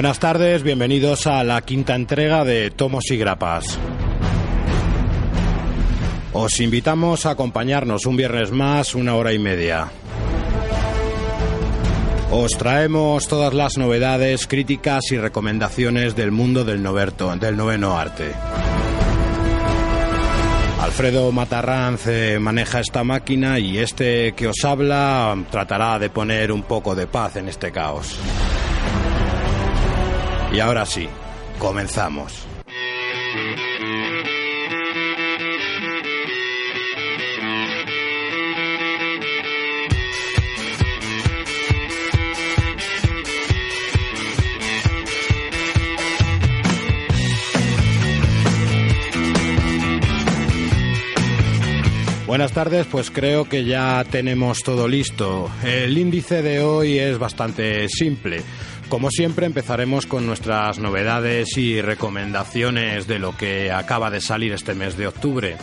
Buenas tardes, bienvenidos a la quinta entrega de Tomos y Grapas. Os invitamos a acompañarnos un viernes más, una hora y media. Os traemos todas las novedades, críticas y recomendaciones del mundo del, noverto, del noveno arte. Alfredo Matarranz eh, maneja esta máquina y este que os habla tratará de poner un poco de paz en este caos. Y ahora sí, comenzamos. Buenas tardes, pues creo que ya tenemos todo listo. El índice de hoy es bastante simple. Como siempre empezaremos con nuestras novedades y recomendaciones de lo que acaba de salir este mes de octubre.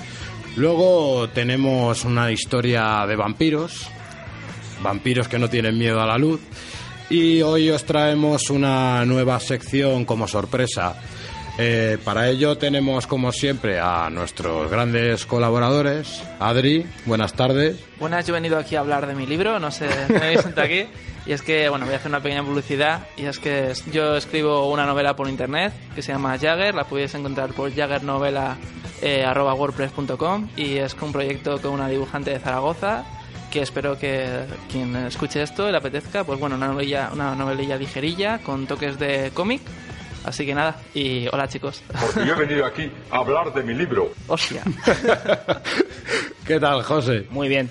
Luego tenemos una historia de vampiros, vampiros que no tienen miedo a la luz. Y hoy os traemos una nueva sección como sorpresa. Eh, para ello tenemos como siempre a nuestros grandes colaboradores. Adri, buenas tardes. Buenas, yo he venido aquí a hablar de mi libro, no sé, me habéis sentado aquí. Y es que, bueno, voy a hacer una pequeña publicidad. Y es que yo escribo una novela por internet que se llama Jagger, la podéis encontrar por jaggernovela.wordpress.com. y es un proyecto con una dibujante de Zaragoza que espero que quien escuche esto le apetezca. Pues bueno, una novelilla, una novelilla ligerilla con toques de cómic Así que nada, y hola chicos. Porque yo he venido aquí a hablar de mi libro. Hostia. ¿Qué tal, José? Muy bien.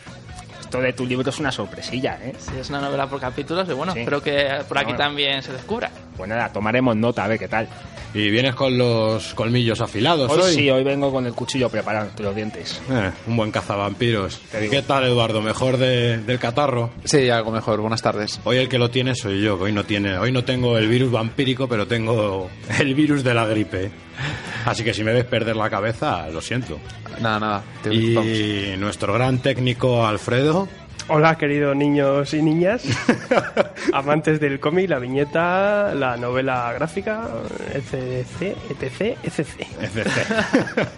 Esto de tu libro es una sorpresilla, ¿eh? Sí, es una novela por capítulos y bueno, Sí. espero que por aquí Bueno. también se descubra. Pues nada, tomaremos nota, a ver qué tal. Y vienes con los colmillos afilados Hoy hoy. sí, hoy vengo con el cuchillo preparado entre los dientes. Eh, un buen cazavampiros. ¿Qué tal, Eduardo? ¿Mejor de- del catarro? Sí, algo mejor. Buenas tardes. Hoy el que lo tiene soy yo, hoy no tiene, hoy no tengo el virus vampírico, pero tengo el virus de la gripe. Así que si me ves perder la cabeza, lo siento. Nada, nada. Te-. Y nuestro gran técnico Alfredo, Hola, queridos niños y niñas, amantes del cómic, la viñeta, la novela gráfica, etc, etc, etc.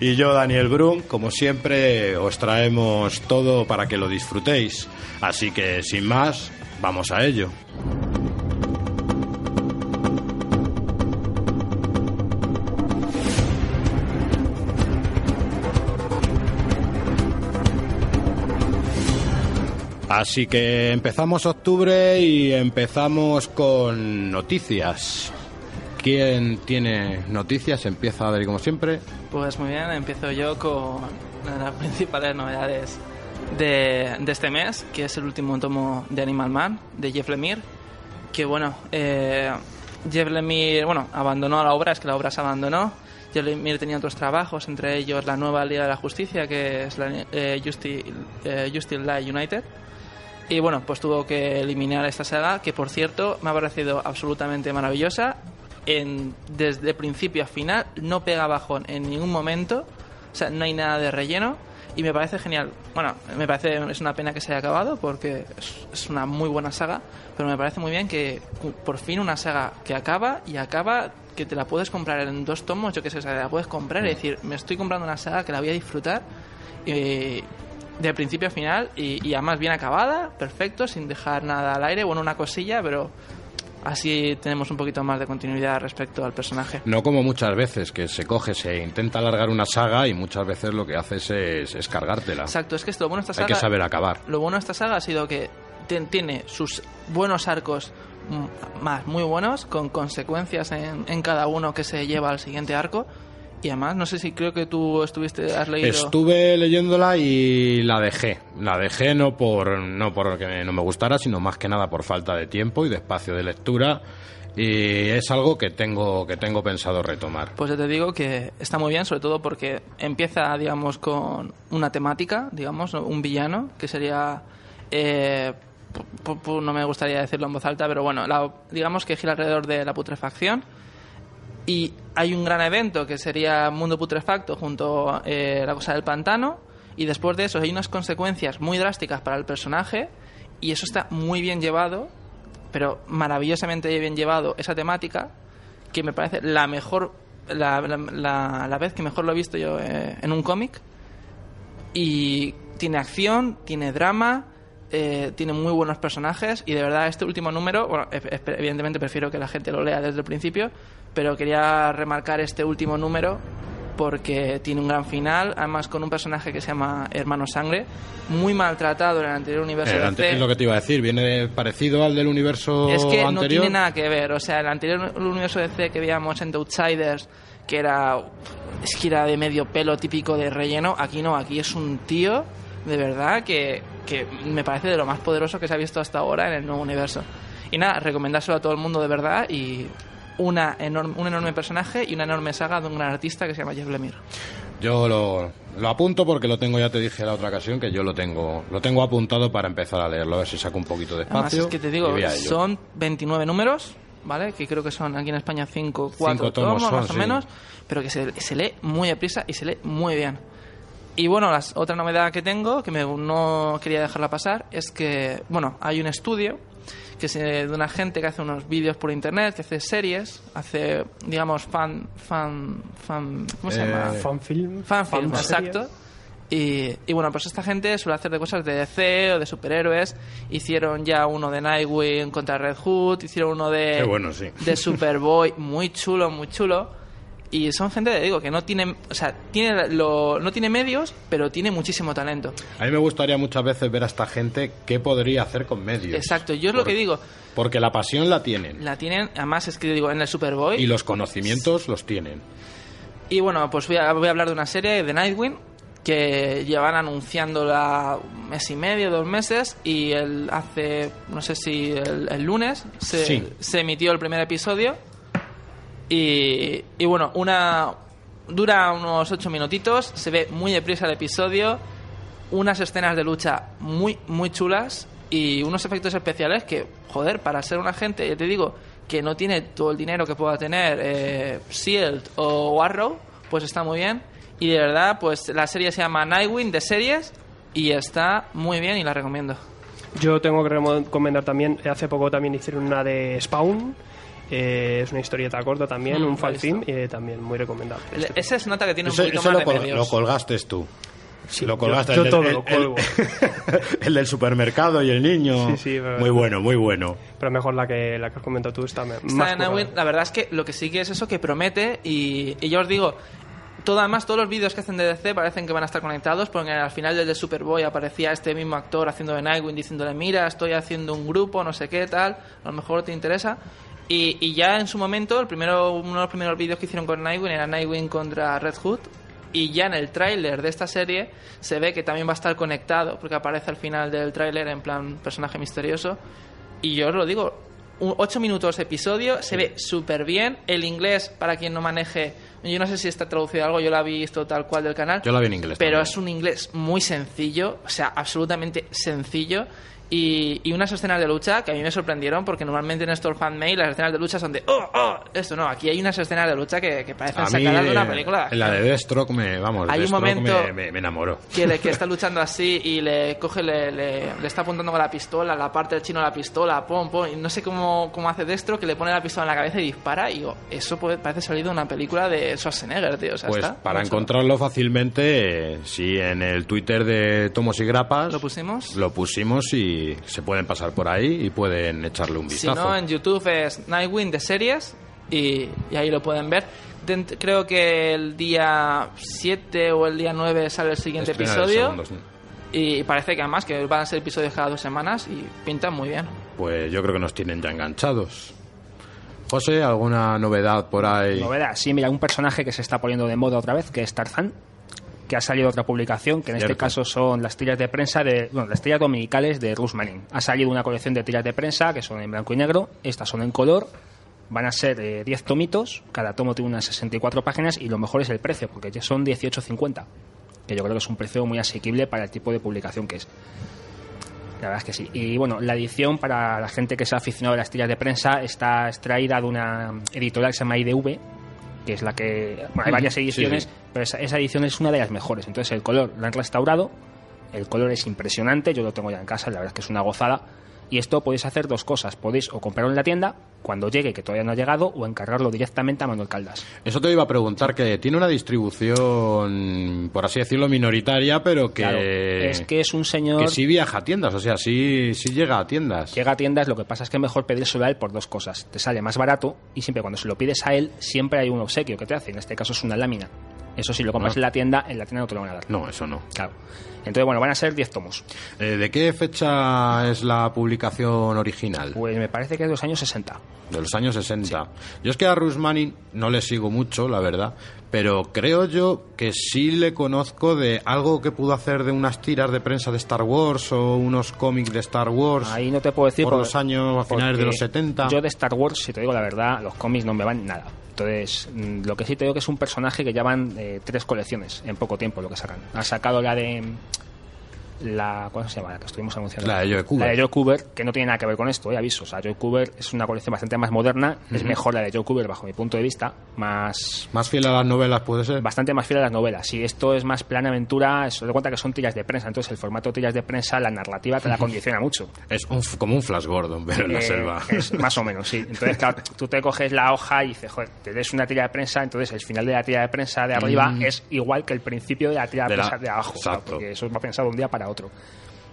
Y yo, Daniel Brun, como siempre, os traemos todo para que lo disfrutéis. Así que, sin más, vamos a ello. Así que empezamos octubre y empezamos con noticias. ¿Quién tiene noticias? Empieza Adri como siempre. Pues muy bien, empiezo yo con las principales novedades de, de este mes, que es el último tomo de Animal Man, de Jeff Lemire, que bueno, eh, Jeff Lemire, bueno, abandonó la obra, es que la obra se abandonó. Jeff Lemire tenía otros trabajos, entre ellos la nueva Liga de la Justicia, que es la eh, eh, Justice League United. Y bueno, pues tuvo que eliminar esta saga, que por cierto me ha parecido absolutamente maravillosa. En, desde principio a final no pega bajón en ningún momento, o sea, no hay nada de relleno. Y me parece genial. bueno, me parece es una pena que se haya acabado porque es, es una muy buena saga, pero me parece muy bien que por fin una saga que acaba y acaba que te la puedes comprar en dos tomos, yo que sé, o sea, la puedes comprar y decir, me estoy comprando una saga que la voy a disfrutar eh, de principio a final y, y además bien acabada, perfecto, sin dejar nada al aire, bueno, una cosilla, pero así tenemos un poquito más de continuidad respecto al personaje. No como muchas veces, que se coge, se intenta alargar una saga y muchas veces lo que haces es, es cargártela. Exacto, es que esto lo bueno de esta Hay saga que saber acabar. Lo bueno de esta saga ha sido que ten- tiene sus buenos arcos más muy buenos, con consecuencias en, en cada uno que se lleva al siguiente arco. Y además, no sé si creo que tú estuviste, has leído. Estuve leyéndola y la dejé. La dejé no por no porque no me gustara, sino más que nada por falta de tiempo y de espacio de lectura. Y es algo que tengo que tengo pensado retomar. Pues yo te digo que está muy bien, sobre todo porque empieza, digamos, con una temática, digamos, un villano, que sería. eh, no me gustaría decirlo en voz alta, pero bueno, la- digamos que gira alrededor de la putrefacción. Y hay un gran evento que sería Mundo Putrefacto junto a eh, la cosa del pantano. Y después de eso hay unas consecuencias muy drásticas para el personaje. Y eso está muy bien llevado, pero maravillosamente bien llevado esa temática, que me parece la mejor, la, la- la- la vez que mejor lo he visto yo eh, en un cómic. Y tiene acción, tiene drama, eh, tiene muy buenos personajes y de verdad este último número, bueno, evidentemente prefiero que la gente lo lea desde el principio, pero quería remarcar este último número porque tiene un gran final, además con un personaje que se llama Hermano Sangre, muy maltratado en el anterior universo El de ante- DC. es lo que te iba a decir, viene parecido al del universo Es que no anterior. tiene nada que ver. O sea, el anterior universo DC que veíamos en The Outsiders, que era. Es que era de medio pelo típico de relleno. Aquí no, aquí es un tío, de verdad, que, que me parece de lo más poderoso que se ha visto hasta ahora en el nuevo universo. Y nada, recomendárselo a todo el mundo de verdad y. Una enorme, un enorme personaje y una enorme saga de un gran artista que se llama Jeff Lemire. Yo lo, lo apunto porque lo tengo, ya te dije la otra ocasión, que yo lo tengo lo tengo apuntado para empezar a leerlo, a ver si saco un poquito de Además, espacio. es que te digo, a son 29 números, ¿vale? Que creo que son aquí en España 5, 4 Cinco tomos son, más o sí. menos, pero que se, se lee muy deprisa y se lee muy bien. Y bueno, la otra novedad que tengo, que me, no quería dejarla pasar, es que, bueno, hay un estudio que es de una gente que hace unos vídeos por internet, que hace series, hace, digamos, fan, fan, fan, ¿cómo se Eh, llama? Fanfilm. Fanfilm, fanseries. exacto. Y, y bueno, pues esta gente suele hacer de cosas de DC o de superhéroes. Hicieron ya uno de Nightwing contra Red Hood, hicieron uno de, Qué bueno, sí. de Superboy, muy chulo, muy chulo. Y son gente, te digo, que no tiene, o sea, tiene lo, no tiene medios, pero tiene muchísimo talento. A mí me gustaría muchas veces ver a esta gente qué podría hacer con medios. Exacto, yo es lo que digo, Porque la pasión la tienen la tienen, además es que digo, en el Superboy. y los conocimientos los tienen. Y bueno, pues voy a, voy a hablar de una serie de Nightwing que llevan anunciándola un mes y medio, dos meses, y el, hace, no sé si el, el lunes se, Sí. se emitió el primer episodio. Y, bueno, una dura unos ocho minutitos, se ve muy deprisa el episodio, unas escenas de lucha muy, muy chulas y unos efectos especiales que, joder, para ser una gente, ya te digo, que no tiene todo el dinero que pueda tener eh, Shield o Arrow, pues está muy bien. Y de verdad, pues la serie se llama Nightwing de series y está muy bien y la recomiendo. Yo tengo que recomendar también, hace poco también hicieron una de Spawn, eh, es una historieta corta también, Mm, un y eh, también muy recomendable. Le- Ese se nota que tiene un poquito eso más lo, de col- lo colgaste tú. Sí, lo yo- colgaste. yo el, del- todo el- lo el- el del supermercado y el niño. Sí, sí, pero- muy bueno, muy bueno. Pero mejor la que, la que has comentado tú está Está más en la verdad es que lo que sí que es eso que promete y, y yo os digo, todo, además todos los vídeos que hacen de DC parecen que van a estar conectados porque al final del de Superboy aparecía este mismo actor haciendo de Nightwing diciéndole mira estoy haciendo un grupo no sé qué tal a lo mejor te interesa y, y ya en su momento el primero uno de los primeros vídeos que hicieron con Nightwing era Nightwing contra Red Hood y ya en el tráiler de esta serie se ve que también va a estar conectado porque aparece al final del tráiler en plan personaje misterioso y yo os lo digo, un- ocho minutos episodio, se ve súper bien. El inglés, para quien no maneje, yo no sé si está traducido algo, yo lo he visto tal cual del canal. Yo la vi en inglés Pero también. es un inglés muy sencillo, o sea, absolutamente sencillo. Y, y unas escenas de lucha que a mí me sorprendieron porque normalmente en estos fanmade las escenas de lucha son de oh, oh, esto no, aquí hay unas escenas de lucha que, que parecen A mí, sacadas de una película. en la de Deathstroke me, vamos, Hay un Deathstroke momento me, me- me enamoró. que, le- que está luchando así y le coge, le, le- le está apuntando con la pistola, la parte del chino la pistola, pum, pum, y no sé cómo, cómo hace Destro, que le pone la pistola en la cabeza y dispara, y digo, eso puede- parece salido de una película de Schwarzenegger, tío, o sea, Pues está para encontrarlo fácilmente, eh, sí, en el Twitter de Tomos y Grapas ¿Lo pusimos? lo pusimos y se pueden pasar por ahí y pueden echarle un Si vistazo. no, en YouTube es Nightwing de series y, y ahí lo pueden ver. Dent- creo que el día 7 o el día 9 sale el siguiente Estrena el episodio. segundo, sí. Y parece que además que van a ser episodios cada dos semanas y pintan muy bien. Pues yo creo que nos tienen ya enganchados. José, ¿alguna novedad por ahí? Novedad, sí, mira, un personaje que se está poniendo de moda otra vez, que es Tarzán, que ha salido otra publicación, que en este caso son las tiras de prensa de, bueno, las tiras dominicales de Russ Manning. Ha salido una colección de tiras de prensa que son en blanco y negro, estas son en color, van a ser eh, 10 tomitos, cada tomo tiene unas 64 páginas y lo mejor es el precio, porque ya son 18.50, que yo creo que es un precio muy asequible para el tipo de publicación que es. La verdad es que sí. Y bueno, la edición para la gente que se ha aficionado a las tiras de prensa está extraída de una editorial que se llama IDV, que es la que. Bueno, hay varias ediciones, sí. pero esa, esa edición es una de las mejores. Entonces, el color lo han restaurado, el color es impresionante, yo lo tengo ya en casa, la verdad es que es una gozada. Y esto podéis hacer dos cosas: podéis o comprarlo en la tienda cuando llegue, que todavía no ha llegado, o encargarlo directamente a Manuel Caldas. Eso te iba a preguntar, que tiene una distribución, por así decirlo, minoritaria, pero que... Claro, es que es un señor. que sí viaja a tiendas, o sea, sí, sí llega a tiendas. Llega a tiendas, lo que pasa es que es mejor pedírselo a él por dos cosas. Te sale más barato y siempre cuando se lo pides a él, siempre hay un obsequio que te hace. En este caso es una lámina. Eso si lo compras Ah. en la tienda, en la tienda no te lo van a dar. No, eso no. Claro. Entonces, bueno, van a ser 10 tomos. Eh, ¿De qué fecha es la publicación original? Pues me parece que es de los años 60. De los años 60. Yo es que a Russ Manning no le sigo mucho, la verdad, pero creo yo que sí le conozco de algo que pudo hacer de unas tiras de prensa de Star Wars o unos cómics de Star Wars. Ahí no te puedo decir por los años a finales de los 70. Yo de Star Wars, si te digo la verdad, los cómics no me van nada. Entonces, mm, lo que sí te digo que es un personaje que ya van eh, tres colecciones en poco tiempo lo que sacan. Han sacado la de la ¿cómo se llama? La que estuvimos anunciando. La de Joe Cooper. La de Joe Cooper, que no tiene nada que ver con esto, eh, aviso. O sea, Joe Cooper es una colección bastante más moderna, es mejor la de Joe Cooper bajo mi punto de vista, más Más fiel a las novelas puede ser. bastante más fiel a las novelas. Si esto es más plan aventura, se da cuenta que son tiras de prensa, entonces el formato de tiras de prensa, la narrativa te la condiciona mucho. Es un como un Flash Gordon, pero en la Eh, selva. es más o menos, sí. Entonces, claro, tú te coges la hoja y dices, joder, te des una tira de prensa, entonces el final de la tira de prensa de arriba es igual que el principio de la tira de, Mm. De la- prensa de abajo, claro, Exacto. porque eso va pensado un día para otro.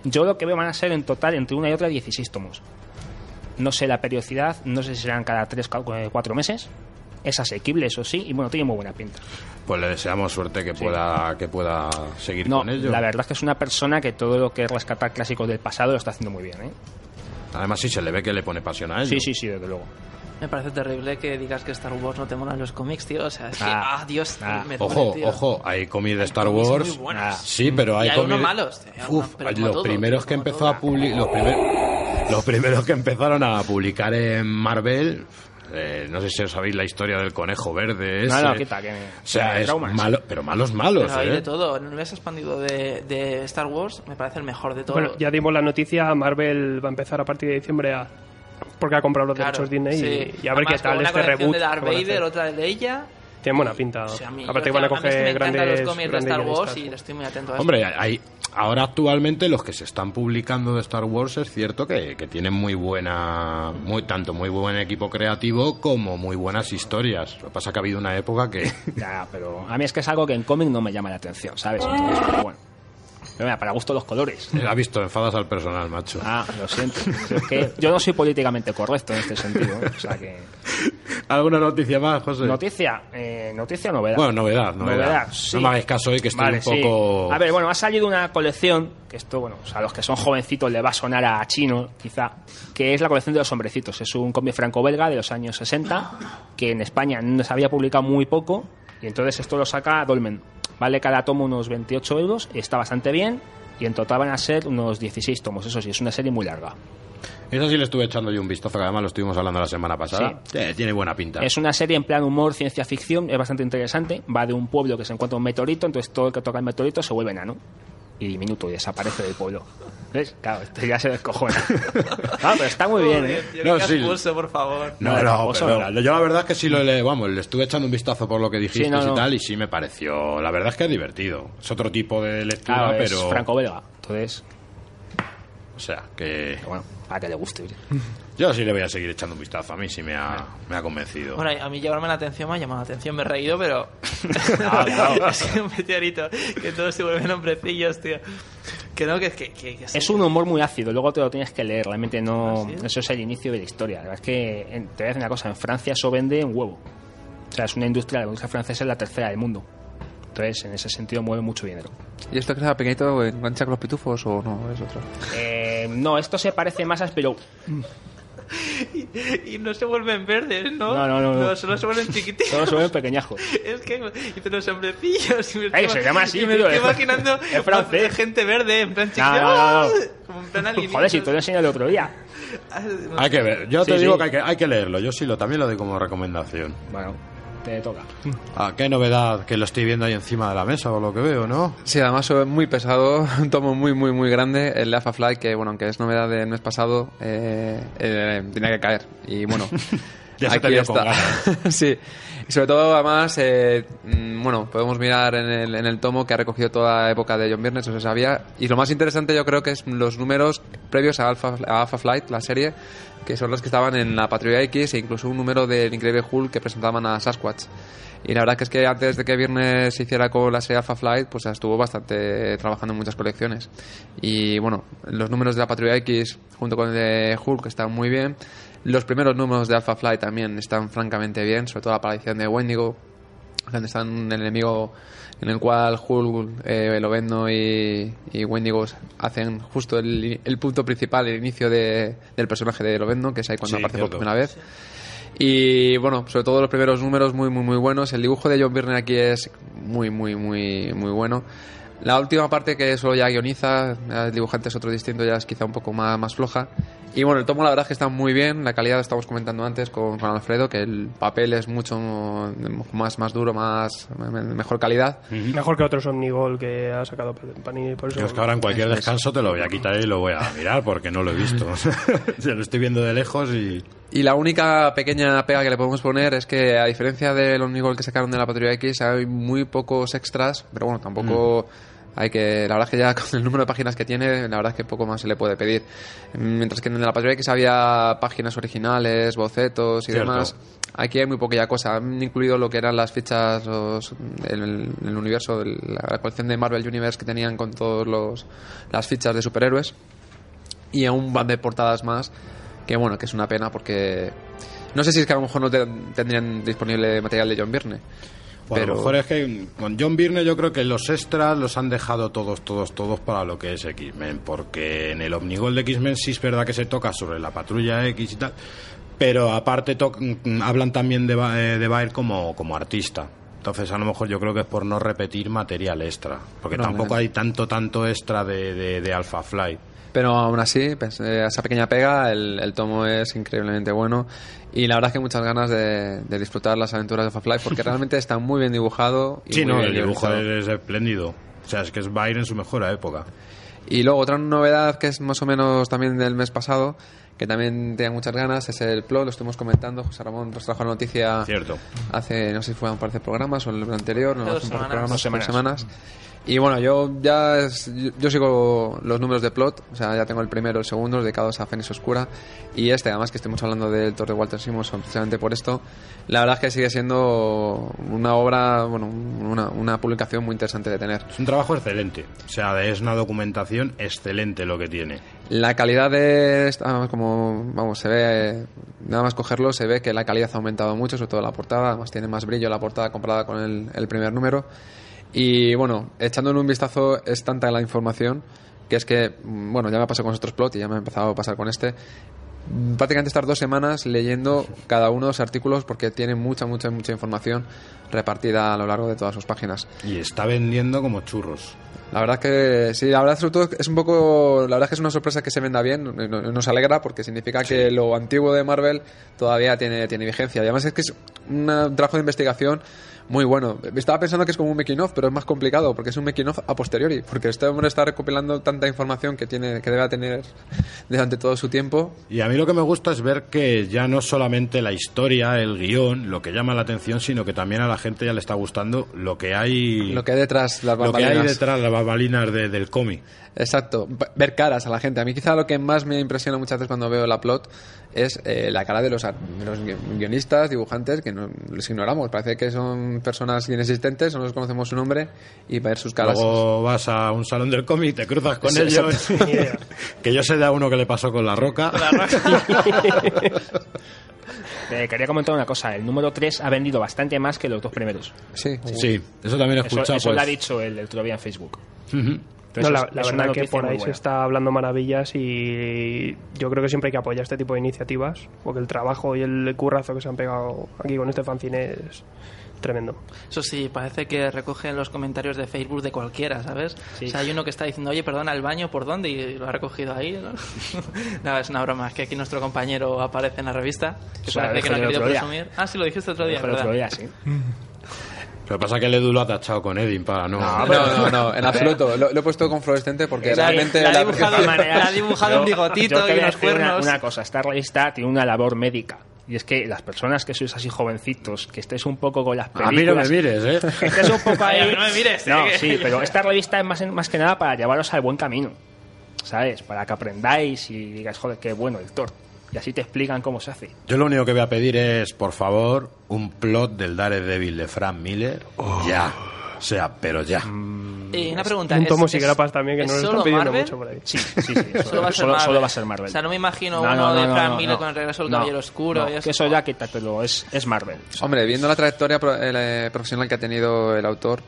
Yo lo que veo van a ser en total entre una y otra 16 tomos. No sé la periodicidad, no sé si serán cada 3 4 meses. Es asequible, eso sí, y bueno, tiene muy buena pinta. Pues le deseamos suerte que pueda que pueda seguir No, con ello. la verdad es que es una persona que todo lo que es rescatar clásicos del pasado lo está haciendo muy bien, ¿eh? Además sí se le ve que le pone pasión a ello. Sí, sí, sí, desde luego. Me parece terrible que digas que Star Wars no te molan los cómics, tío. O sea, es que, Ah, ah, Dios, ah. me duele, Ojo, tío. ojo, hay cómics de Star cómics muy Wars. buenos. Ah, Sí, pero hay Y hay unos malos, tío, Uf, pero como los todo, primeros que empezó todo. a publicar, los primeros, los primeros que empezaron a publicar en Marvel, eh, no sé si os sabéis la historia del conejo verde. No, ese. no, quita, que me- O sea, es malo, pero malos, malos. Pero hay ¿eh? de todo. El universo expandido de, de Star Wars me parece el mejor de todos. Bueno, ya dimos la noticia, Marvel va a empezar a partir de diciembre a... Porque ha comprado los Claro, derechos Disney sí. y, y a ver Además, qué tal una este colección reboot. de Darth Vader, otra de ella. Tiene buena pinta. O sea, a mí- Aparte que van a a mí es que coger me encantan grandes, los cómics de grandes Star Wars y estoy muy atento a eso. Hombre, hay, ahora actualmente los que se están publicando de Star Wars es cierto que, que tienen muy buena, muy tanto muy buen equipo creativo como muy buenas historias. Lo que pasa que ha habido una época que Ya, pero a mí es que es algo que en cómic no me llama la atención, ¿sabes? Entonces, pero bueno. Pero mira, para gusto los colores. ha visto enfadas al personal, macho. Ah, lo siento. Es que yo no soy políticamente correcto en este sentido. ¿eh? O sea que. ¿Alguna noticia más, José? Noticia, eh, noticia novedad. Bueno, novedad, novedad. sí. No me hagáis caso hoy que estoy Vale, un sí. poco... A ver, bueno, ha salido una colección, que esto, bueno, o sea, a los que son jovencitos le va a sonar a chino, quizá, que es la colección de los hombrecitos. Es un cómic franco-belga de los años 60, que en España se había publicado muy poco, y entonces esto lo saca Dolmen. Vale cada tomo unos 28 euros, está bastante bien, y en total van a ser unos 16 tomos. Eso sí, es una serie muy larga. Eso sí le estuve echando yo un vistazo, que además lo estuvimos hablando la semana pasada. Eh, tiene buena pinta. Es una serie en plan humor, ciencia ficción, es bastante interesante. Va de un pueblo que se encuentra un meteorito, entonces todo el que toca el meteorito se vuelve enano. Y diminuto y desaparece del pueblo. ¿Ves? Claro, este ya se descojona. ah, pero está muy bien, ¿eh? Yo No, sí. por favor. No, No, pero no. yo la verdad es que sí lo le, vamos, le estuve echando un vistazo por lo que dijiste Sí, no, no. y tal y sí me pareció, la verdad es que es divertido. Es otro tipo de lectura, Claro, es pero franco-belga. Entonces, o sea, que bueno, para que le guste. yo sí le voy a seguir echando un vistazo, a mí sí me ha, me ha convencido. Bueno, a mí llevarme la atención me ha llamado la atención, me he reído, pero. Claro, claro. es que un meteorito, que todos se vuelven hombrecillos, tío. Que no, que, que, que, que Es un humor muy ácido, luego te lo tienes que leer, realmente no... ¿Ah, sí? Eso es el inicio de la historia. La verdad es que, en- te voy a decir una cosa, en Francia eso vende un huevo. O sea, es una industria, la industria francesa es la tercera del mundo. Entonces, en ese sentido mueve mucho dinero. ¿Y esto que sea pequeñito engancha con los pitufos o no? Es otro. Eh, no, esto se parece más a Spirou. Y no se vuelven verdes, ¿no? No, no, no, no. solo se vuelven chiquititos. Solo se ven pequeñajos. Es que dicen los hombrecillos. Y me Ay, estoy- se llama así, y me estoy es- imaginando es francés. gente verde, en plan chiquito. No, no, no, no. Como en plan alienígenas. Joder, si tú lo enseñas el otro día. Ah, Hay que ver, yo Sí, te digo sí. que hay, que hay que leerlo, yo sí lo también lo doy como recomendación. Bueno, te toca. Ah, qué novedad que lo estoy viendo ahí encima de la mesa o lo que veo, ¿no? Sí, además es muy pesado, un tomo muy, muy, muy grande, el de Alpha Flight, que bueno, aunque es novedad del mes pasado, eh, eh, tiene que caer. Y bueno, Ya se te con sí, y sobre todo además, eh, mm, bueno, podemos mirar en el, en el tomo que ha recogido toda la época de John Byrne, eso se sabía. Y lo más interesante yo creo que es los números previos a Alpha, a Alpha Flight, la serie, que son los que estaban en la Patrulla X e incluso un número del Increíble Hulk que presentaban a Sasquatch. Y la verdad es que antes de que Viernes se hiciera con la serie Alpha Flight, pues estuvo bastante trabajando en muchas colecciones. Y bueno, los números de la Patrulla X junto con el de Hulk están muy bien. Los primeros números de Alpha Flight también están francamente bien, sobre todo la aparición de Wendigo, donde están un enemigo en el cual Hulk, eh, Lovendo y, y Wendigo hacen justo el, el punto principal, el inicio de- del personaje de Lovendo, que es ahí cuando Sí, aparece cierto. por primera vez. Y bueno, sobre todo los primeros números muy, muy, muy buenos. El dibujo de John Byrne aquí es muy, muy, muy, muy bueno. La última parte que solo ya guioniza, el dibujante es otro distinto, ya es quizá un poco más, más floja. Y bueno, el tomo la verdad es que está muy bien, la calidad estamos comentando antes con, con Alfredo, que el papel es mucho más, más duro, más me- mejor calidad. Mejor que otros Omnigol que ha sacado Panini. Por eso Yo es que ahora en cualquier descanso te lo voy a quitar y lo voy a mirar porque no lo he visto. Se lo estoy viendo de lejos y... Y la única pequeña pega que le podemos poner es que, a diferencia del Omnigol que sacaron de la Patrulla X, hay muy pocos extras, pero bueno, tampoco hay que. La verdad es que ya con el número de páginas que tiene, la verdad es que poco más se le puede pedir. Mientras que en la Patrulla X había páginas originales, bocetos y Cierto. demás. Aquí hay muy poquilla cosa. Han incluido lo que eran las fichas, los- el, el universo, el- la colección de Marvel Universe que tenían con todas las fichas de superhéroes y aún van de portadas más que bueno que es una pena porque no sé si es que a lo mejor no te- tendrían disponible material de John Byrne pero a lo mejor es que con John Byrne yo creo que los extras los han dejado todos, todos, todos para lo que es X-Men, porque en el Omnigol de X-Men sí es verdad que se toca sobre la patrulla X y tal, pero aparte to- mm, hablan también de, Ba- eh, de Baer como, como artista. Entonces a lo mejor yo creo que es por no repetir material extra, porque No, tampoco hay tanto, tanto extra de, de, de Alpha Flight. Pero aún así pues, eh, esa pequeña pega el, el tomo es increíblemente bueno y la verdad es que hay muchas ganas de, de disfrutar las aventuras de Flight porque realmente está muy bien dibujado y Sí, muy no, bien el dibujo es espléndido. O sea, es que es Baer en su mejor época. Y luego otra novedad que es más o menos también del mes pasado, que también tenía muchas ganas, es el plot, lo estuvimos comentando, José Ramón nos trajo la noticia Cierto. hace, no sé si fue un par de programas o el anterior, no, Hace un par de semanas. programas, Dos semanas. semanas. Y bueno, yo ya es- yo, yo sigo los números de plot, o sea, ya tengo el primero, el segundo, dedicados a Fénix Oscura, y este, además que estemos hablando del Thor de Walter Simonson precisamente por esto, la verdad es que sigue siendo una obra, bueno, una, una publicación muy interesante de tener. Es un trabajo excelente. O sea, es una documentación excelente lo que tiene. La calidad de esta- como vamos, se ve nada más cogerlo, se ve que la calidad ha aumentado mucho, sobre todo la portada, además tiene más brillo la portada comparada con el, el primer número. Y bueno, echándole un vistazo es tanta la información que es que, mm, bueno, ya me pasó con otros plot y ya me ha empezado a pasar con este. Prácticamente estar dos semanas leyendo cada uno de los artículos porque tiene mucha, mucha, mucha información repartida a lo largo de todas sus páginas. Y está vendiendo como churros. La verdad que sí, la verdad sobre todo es un poco, la verdad que es una sorpresa que se venda bien, no- no- nos alegra porque significa que lo antiguo de Marvel todavía tiene, tiene vigencia. Y además es que es un trabajo de investigación muy bueno. Estaba pensando que es como un making of, pero es más complicado porque es un making of a posteriori, porque este hombre está recopilando tanta información que tiene que debe tener durante todo su tiempo. Y a mí lo que me gusta es ver que ya no solamente la historia, el guion, lo que llama la atención, sino que también a la gente ya le está gustando lo que hay Lo que hay detrás, las lo que hay bambalinas. detrás las bambalinas de- del cómic. Exacto, ver caras a la gente. A mí quizá lo que más me impresiona muchas veces cuando veo la plot es eh, la cara de los, de los gui- guionistas, dibujantes, que no, los ignoramos. Parece que son personas inexistentes, no nos conocemos su nombre y ver sus caras. Luego vas a un salón del cómic, te cruzas con Sí, ellos. que yo sé de a uno que le pasó con la roca. Eh, quería comentar una cosa. El número 3 ha vendido bastante más que los dos primeros. Sí, Sí, eso también he Eso, escuchado. eso pues. lo ha dicho el, el otro día en Facebook. Ujú. Entonces, No, la, la verdad que por ahí se está hablando maravillas y yo creo que siempre hay que apoyar este tipo de iniciativas porque el trabajo y el currazo que se han pegado aquí con este fanzine es tremendo. Eso sí, parece que recogen los comentarios de Facebook de cualquiera, ¿sabes? Sí. O sea, hay uno que está diciendo, oye, perdona, ¿el baño por dónde? Y lo ha recogido ahí, ¿no? no, es una broma, es que aquí nuestro compañero aparece en la revista, que Eso lo parece que no ha querido presumir. Ah, sí, lo dijiste otro día, el otro ¿verdad? día, sí. Lo que pasa es que el Edu lo ha tachado con Edin para no. No, No, no, no, en absoluto. Lo, lo he puesto con fluorescente porque realmente la ha la- dibujado, un bigotito y a unos cuernos. Una, cosa, esta revista tiene una labor médica. Y es que las personas que sois así jovencitos, que estéis un poco con las A películas... mí no me mires, ¿eh? Que estés un poco ahí... No me mires, eh, No, sí, pero esta revista es más, más que nada para llevaros al buen camino. ¿Sabes? Para que aprendáis y digáis, joder, qué bueno, Héctor. Y así te explican cómo se hace. Yo lo único que voy a pedir es, por favor, un plot del Daredevil de Frank Miller. Ya. O sea, pero ya. Y una pregunta. un ¿es- tomo es- sigrapas también que ¿es nos lo están pidiendo Marvel? mucho por ahí. Sí, sí, sí. Solo va a ser solo, Marvel. solo va a ser Marvel. O sea, no me imagino No, uno no, de no, Frank no, Miller no. con el regreso del No, Caballero Oscuro no, y eso. que eso ya quítatelo, es, es Marvel. Hombre, viendo la trayectoria pro- eh, profesional que ha tenido el autor,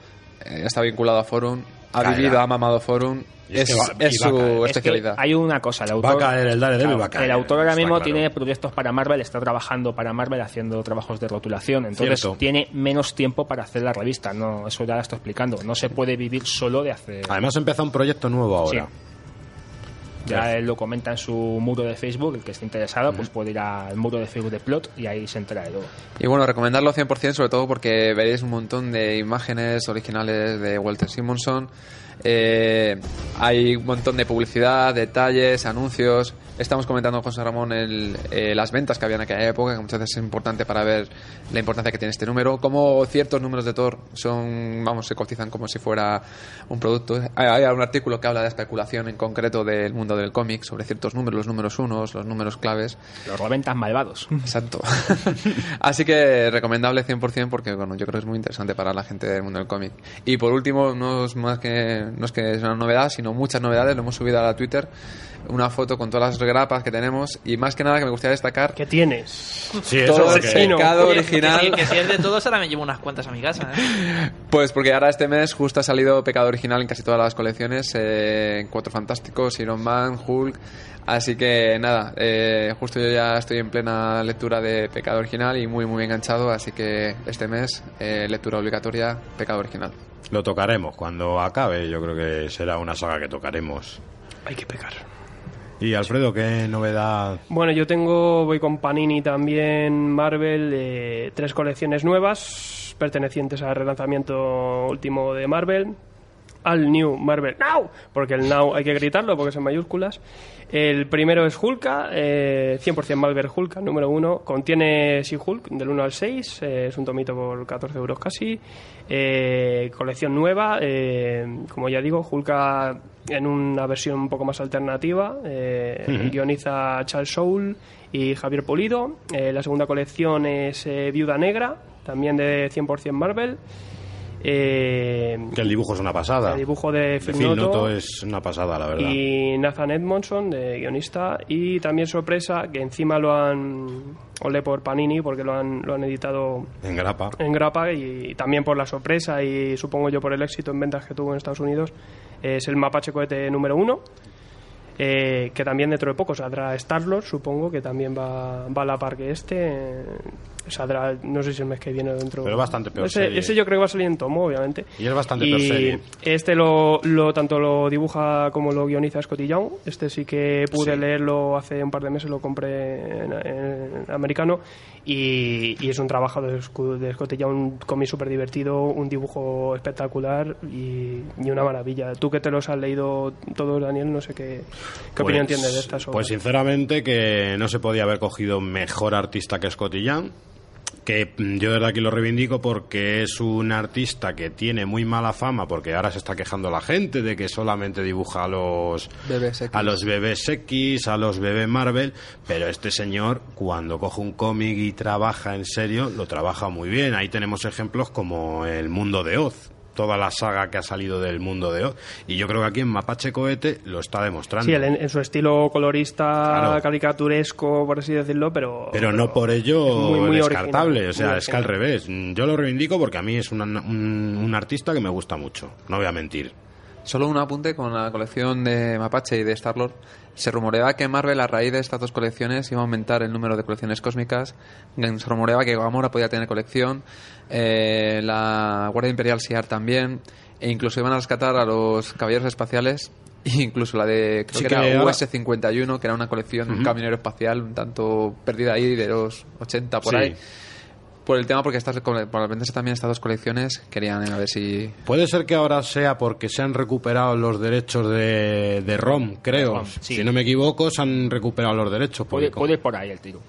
eh, está vinculado a Forum, ha Caerá. vivido, ha mamado Forum, Y es es, que va- es y va a su caer. Es que especialidad. hay una cosa, el Va autor, a caer el Daredevil, Claro, va a caer. el autor ahora mismo claro. tiene proyectos para Marvel, está trabajando para Marvel haciendo trabajos de rotulación, entonces Cierto. tiene menos tiempo para hacer la revista, no, eso ya lo estoy explicando, no se puede vivir solo de hacer... Además, empieza un proyecto nuevo ahora. Sí. Ya él lo comenta en su muro de Facebook, el que esté interesado, pues puede ir al muro de Facebook de Plot y ahí se entera de todo. Y bueno, recomendarlo 100%, sobre todo porque veréis un montón de imágenes originales de Walter Simonson. Eh, hay un montón de publicidad, detalles, anuncios. Estamos comentando con José Ramón el, eh, las ventas que había en aquella época, que muchas veces es importante para ver la importancia que tiene este número. Como ciertos números de Thor son, vamos, se cotizan como si fuera un producto. Hay, hay un artículo que habla de especulación en concreto del mundo del cómic sobre ciertos números, los números unos, los números claves. Los reventas malvados. Exacto. Así que recomendable 100% porque bueno, yo creo que es muy interesante para la gente del mundo del cómic. Y por último, no es más que no es que es una novedad, sino muchas novedades, lo hemos subido a la Twitter, una foto con todas las grapas que tenemos y más que nada que me gustaría destacar ¿Qué tienes? Sí, eso todo el pecado original. Que, si- que si es de todos, ahora me llevo unas cuantas a mi casa. ¿eh? Pues porque ahora este mes justo ha salido Pecado Original en casi todas las colecciones, eh, en Cuatro Fantásticos, Iron Man, Hulk. Así que nada, eh, justo yo ya estoy en plena lectura de Pecado Original y muy muy enganchado, así que este mes eh, lectura obligatoria Pecado Original. Lo tocaremos cuando acabe. Yo creo que será una saga que tocaremos. Hay que pegar. Y Alfredo, ¿qué novedad? Bueno, yo tengo, voy con Panini también, Marvel, eh, tres colecciones nuevas pertenecientes al relanzamiento último de Marvel. Al New Marvel Now, porque el Now hay que gritarlo porque es en mayúsculas. El primero es Hulka, eh, 100% Marvel Hulka, número uno. Contiene sí Hulk del 1 al 6, eh, es un tomito por 14 euros casi. Eh, colección nueva, eh, como ya digo, Hulka en una versión un poco más alternativa. eh, Guioniza Charles Soule y Javier Polido. La segunda colección es Viuda Negra, también de 100% Marvel. Eh, Que el dibujo es una pasada. el dibujo de De Phil Phil Noto Noto es una pasada, la verdad. y Nathan Edmondson, de guionista, y también sorpresa que encima lo han, ole por Panini, porque lo han, lo han editado En grapa. en grapa y también por la sorpresa y supongo yo por el éxito en ventas que tuvo en Estados Unidos, es el Mapache Cohete número uno. eh, que también dentro de poco saldrá Star-Lord, supongo que también va, va a la par que este. Saldrá, no sé si el mes que viene o dentro. Pero bastante peor Ese, serie. ese yo creo que va a salir en tomo, obviamente. Y es bastante Y peor serie. Este lo, lo tanto lo dibuja como lo guioniza Scotty Young. Este sí que pude Sí. leerlo hace un par de meses, lo compré en, en- americano. Y, y es un trabajo de, de Scott Young, un cómic súper divertido, un dibujo espectacular y, y una maravilla. Tú que te los has leído todos, Daniel, no sé qué, qué opinión Pues- tienes de estas obras. Pues sinceramente que no se podía haber cogido mejor artista que Scotty Young que yo desde aquí lo reivindico porque es un artista que tiene muy mala fama porque ahora se está quejando la gente de que solamente dibuja a los Bebés X. a los bebés X, a los bebés Marvel, pero este señor cuando coge un cómic y trabaja en serio, lo trabaja muy bien. Ahí tenemos ejemplos como el Mundo de Oz, toda la saga que ha salido del Mundo de Oz y yo creo que aquí en Mapache Cohete lo está demostrando. Sí, en, en su estilo colorista, Claro. caricaturesco, por así decirlo, pero... Pero no por ello es muy, muy descartable, original, o sea, es que al revés. Yo lo reivindico porque a mí es una- un, un artista que me gusta mucho, no voy a mentir. Solo un apunte con la colección de Mapache y de Star-Lord. Se rumoreaba que Marvel, a raíz de estas dos colecciones, iba a aumentar el número de colecciones cósmicas. Se rumoreaba que Gamora podía tener colección, eh, la Guardia Imperial Siar también, e incluso iban a rescatar a los Caballeros Espaciales, e incluso la de, creo Sí que, que era ahora- US-51, que era una colección, un camionero espacial, un tanto perdida ahí de los 80 por Sí. ahí. Por el tema, porque estas, por también estas dos colecciones, querían a ver si Puede ser que ahora sea porque se han recuperado los derechos de, de ROM, creo. ROM, sí. Si no me equivoco, se han recuperado los derechos. Puede, puede ir por ahí el tiro.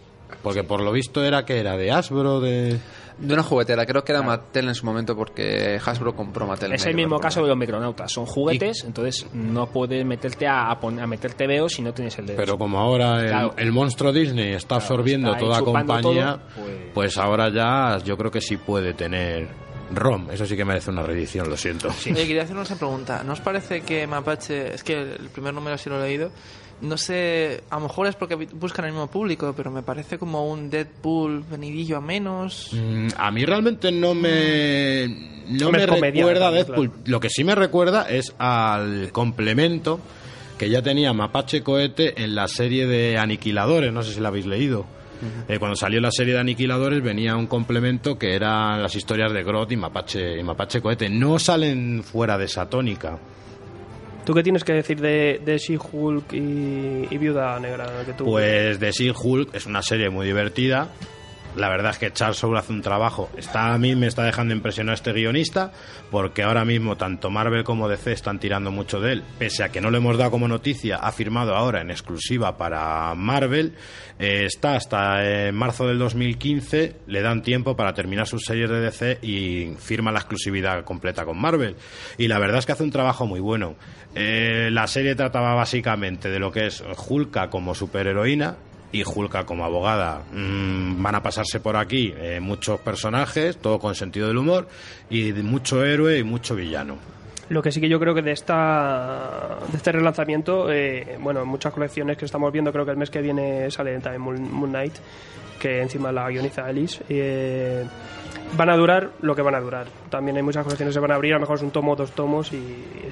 porque por lo visto era que era de Hasbro, de... De una juguetera, creo que era Mattel en su momento porque Hasbro compró Mattel. Es el mismo caso de los micronautas. Son juguetes, entonces no puedes meterte a, a, pon- a meter TVO si no tienes el derecho. Pero como ahora el, Claro. el monstruo Disney está absorbiendo está toda compañía, todo, pues- pues ahora ya yo creo que sí puede tener ROM. Eso sí que merece una reedición, lo siento. Oye, quería hacer una pregunta. ¿No os parece que Mapache, es que el primer número sí lo he leído, no sé, a lo mejor es porque buscan el mismo público, pero me parece como un Deadpool venidillo a menos. Mm, A mí realmente no me no me recuerda a Deadpool. Lo que sí me recuerda es al complemento que ya tenía Mapache Cohete en la serie de Aniquiladores, no sé si la habéis leído. Eh, cuando salió la serie de Aniquiladores venía un complemento que eran las historias de Groth y Mapache, y Mapache Cohete. No salen fuera de esa tónica. ¿Tú qué tienes que decir de, de She-Hulk y, y Viuda Negra? Que tú, Pues The Sea Hulk es una serie muy divertida. La verdad es que Charles Soule hace un trabajo. Está, a mí me está dejando impresionar este guionista, porque ahora mismo tanto Marvel como DC están tirando mucho de él. Pese a que no lo hemos dado como noticia, ha firmado ahora en exclusiva para Marvel. Eh, está hasta eh, marzo del 2015, le dan tiempo para terminar sus series de DC y firma la exclusividad completa con Marvel. Y la verdad es que hace un trabajo muy bueno. Eh, la serie trataba básicamente de lo que es Hulka como superheroína y Hulka como abogada. Mm, van a pasarse por aquí eh, muchos personajes, todo con sentido del humor, y mucho héroe y mucho villano. Lo que sí que yo creo que de esta de este relanzamiento, eh, bueno, en muchas colecciones que estamos viendo, creo que el mes que viene sale también Moon, Moon Knight, que encima la guioniza Alice. eh, van a durar lo que van a durar. También hay muchas colecciones que se van a abrir, a lo mejor es un tomo, dos tomos y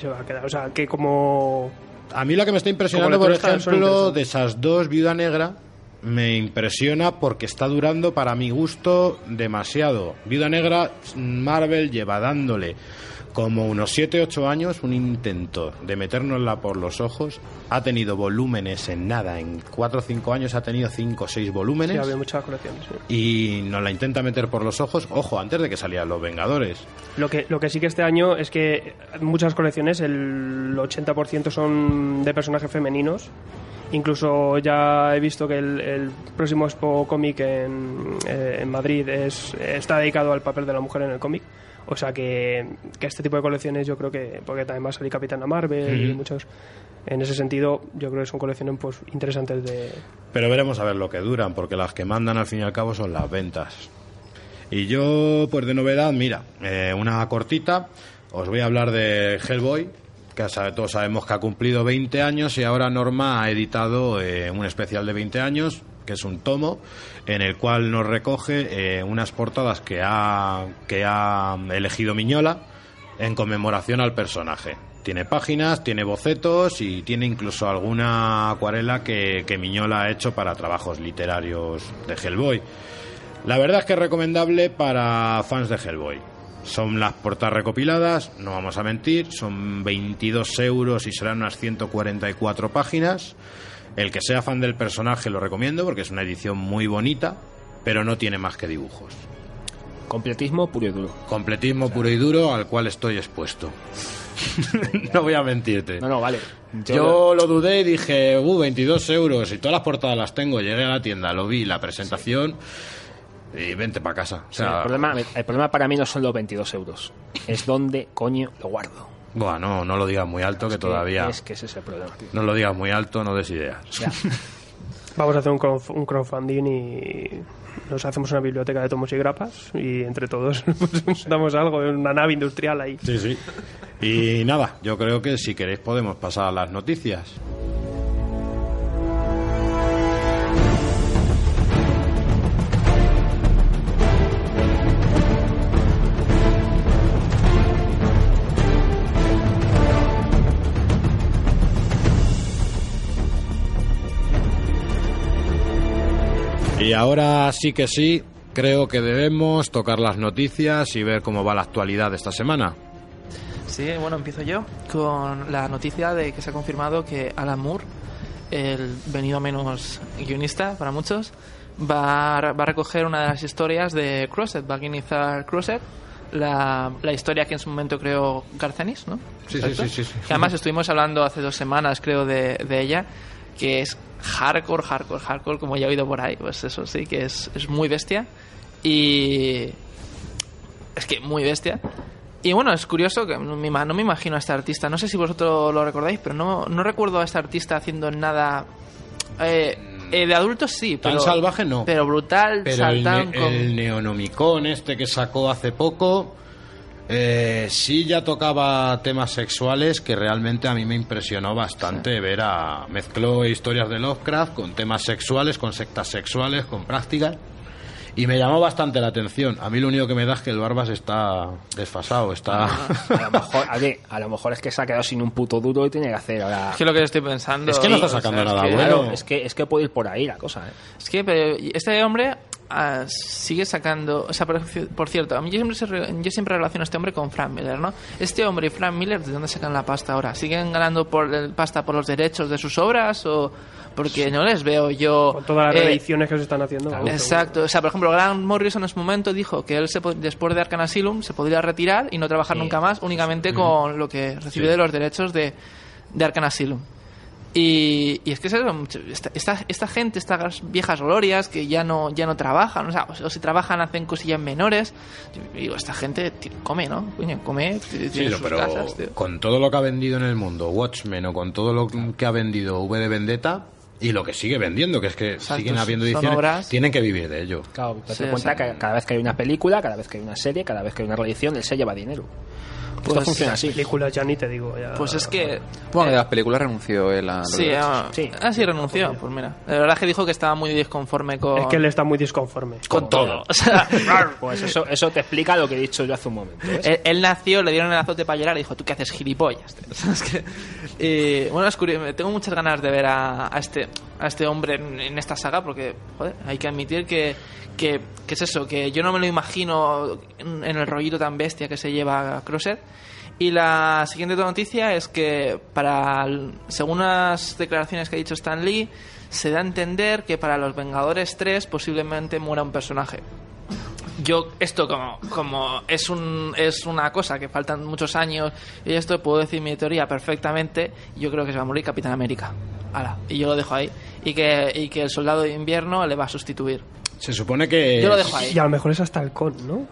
se va a quedar. O sea, que como A mí la que me está impresionando, por ejemplo, de esas dos Viuda Negra, me impresiona porque está durando para mi gusto demasiado. Viuda Negra, Marvel lleva dándole como unos 7-8 años un intento de metérnosla por los ojos. Ha tenido volúmenes en nada, en 4 o 5 años ha tenido 5 o 6 sí, volúmenes. había muchas colecciones. sí. y nos la intenta meter por los ojos, ojo, antes de que salieran los Vengadores. Lo que, lo que sí que este año es que muchas colecciones, el 80% son de personajes femeninos. Incluso ya he visto que el, el próximo Expo Comic en, eh, en Madrid es, está dedicado al papel de la mujer en el cómic. O sea que, que este tipo de colecciones yo creo que, porque también va a salir Capitana Marvel y muchos, en ese sentido yo creo que son colecciones pues interesantes de... Pero veremos a ver lo que duran, porque las que mandan al fin y al cabo son las ventas. Y yo, pues de novedad, mira, eh, una cortita, os voy a hablar de Hellboy, que sabe- todos sabemos que ha cumplido 20 años y ahora Norma ha editado eh, un especial de 20 años, que es un tomo, en el cual nos recoge eh, unas portadas que ha, que ha elegido Miñola en conmemoración al personaje. Tiene páginas, tiene bocetos y tiene incluso alguna acuarela que, que Miñola ha hecho para trabajos literarios de Hellboy. La verdad es que es recomendable para fans de Hellboy. Son las portadas recopiladas, no vamos a mentir, son 22 euros y serán unas 144 páginas. El que sea fan del personaje lo recomiendo porque es una edición muy bonita, pero no tiene más que dibujos. Completismo puro y duro. Completismo puro y duro al cual estoy expuesto. no voy a mentirte. No, no, vale. Yo, lo dudé y dije, uh, 22 euros y todas las portadas las tengo. Llegué a la tienda, lo vi, la presentación y vente para casa. O Sí, el, problema, el problema para mí no son los 22 euros. Es dónde coño lo guardo. buah, no, no lo digas muy alto que todavía... Es que ese es el problema, tío. No lo digas muy alto, no des ideas. Ya. Vamos a hacer un, crowdf- un crowdfunding y nos hacemos una biblioteca de tomos y grapas y entre todos pues, damos algo, una nave industrial ahí. Sí, sí. Y nada, yo creo que si queréis podemos pasar a las noticias. Y ahora sí que sí, creo que debemos tocar las noticias y ver cómo va la actualidad de esta semana. Sí, bueno, empiezo yo con la noticia de que se ha confirmado que Alan Moore, el venido menos guionista para muchos, va a, va a recoger una de las historias de Crosset, va a guionizar Crosset, la, la historia que en su momento creó Garcenis, ¿no? Sí, sí, sí, sí, sí. Que además estuvimos hablando hace dos semanas, creo, de, de ella, que es hardcore, hardcore, hardcore, como ya he oído por ahí, pues eso sí, que es, es muy bestia. Y es que muy bestia. Y bueno, es curioso que no me, ima- no me imagino a este artista. No sé si vosotros lo recordáis, pero no, no recuerdo a este artista haciendo nada. eh, eh, de adultos sí, Tan pero. salvaje no. Pero brutal, Pero el, ne- con. el Neonomicon este que sacó hace poco, eh, sí ya tocaba temas sexuales que realmente a mí me impresionó bastante ver a... Mezcló historias de Lovecraft con temas sexuales, con sectas sexuales, con prácticas. Y me llamó bastante la atención. A mí lo único que me da es que el Barbas está desfasado, está... A lo, mejor, a, ver, a lo mejor es que se ha quedado sin un puto duro y tiene que hacer ahora. Es que lo que estoy pensando. Es que no está o sea, sacando es nada que- bueno. Claro, es que, es que puede ir por ahí la cosa, ¿eh? Es que pero este hombre ah, sigue sacando. O sea, por, por cierto, a mí yo siempre, se re- yo siempre relaciono a este hombre con Frank Miller, ¿no? Este hombre y Frank Miller, ¿de dónde sacan la pasta ahora? ¿Siguen ganando por el pasta por los derechos de sus obras o.? Porque no les veo yo. Con todas las eh, reediciones que se están haciendo. Exacto, o sea, por ejemplo, Grant Morrison en su momento dijo que él se después de Arkham Asylum se podría retirar y no trabajar Sí. nunca más, únicamente con lo que recibe de los derechos de, de Arkham Asylum. Y, y es que es eso, mucho- esta, esta, esta gente, estas viejas glorias que ya no, ya no trabajan, o sea, o, o si trabajan hacen cosillas menores. Yo digo, esta gente tío, come, ¿no? Coño, come, tiene Sí, sus pero casas, tío. con todo lo que ha vendido en el mundo Watchmen o con todo lo que ha vendido V de Vendetta y lo que sigue vendiendo, que es que Exacto, siguen habiendo ediciones, obras. tienen que vivir de ello. Claro, te Sí, cuenta o sea- que cada vez que hay una película, cada vez que hay una serie, cada vez que hay una reedición, él se lleva dinero. Esto Pues- funciona así. Películas ya ni te digo. Ya, Pues es que Bueno, eh, de las películas renunció él a los Sí, ah, Sí. ah, sí, renunció. Pues mira, la verdad es que dijo que estaba muy disconforme con, Es que él está muy disconforme. con todo. O sea, Pues eso, eso te explica lo que he dicho yo hace un momento. ¿ves? él, él nació, le dieron el azote para llorar y dijo, ¿tú qué haces, gilipollas? tío?". Es que, eh, bueno, es curioso, tengo muchas ganas de ver a, a este a este hombre en, en esta saga porque, joder, hay que admitir que, que, que es eso, que yo no me lo imagino en, en el rollito tan bestia que se lleva Crosset. Y la siguiente noticia es que para según las declaraciones que ha dicho Stan Lee, se da a entender que para los Vengadores 3 posiblemente muera un personaje yo esto como como es un es una cosa que faltan muchos años y esto puedo decir mi teoría perfectamente yo creo que se va a morir Capitán América Ala, y yo lo dejo ahí y que y que el soldado de invierno le va a sustituir Se supone que yo lo dejo ahí Y a lo mejor es hasta el con, ¿no?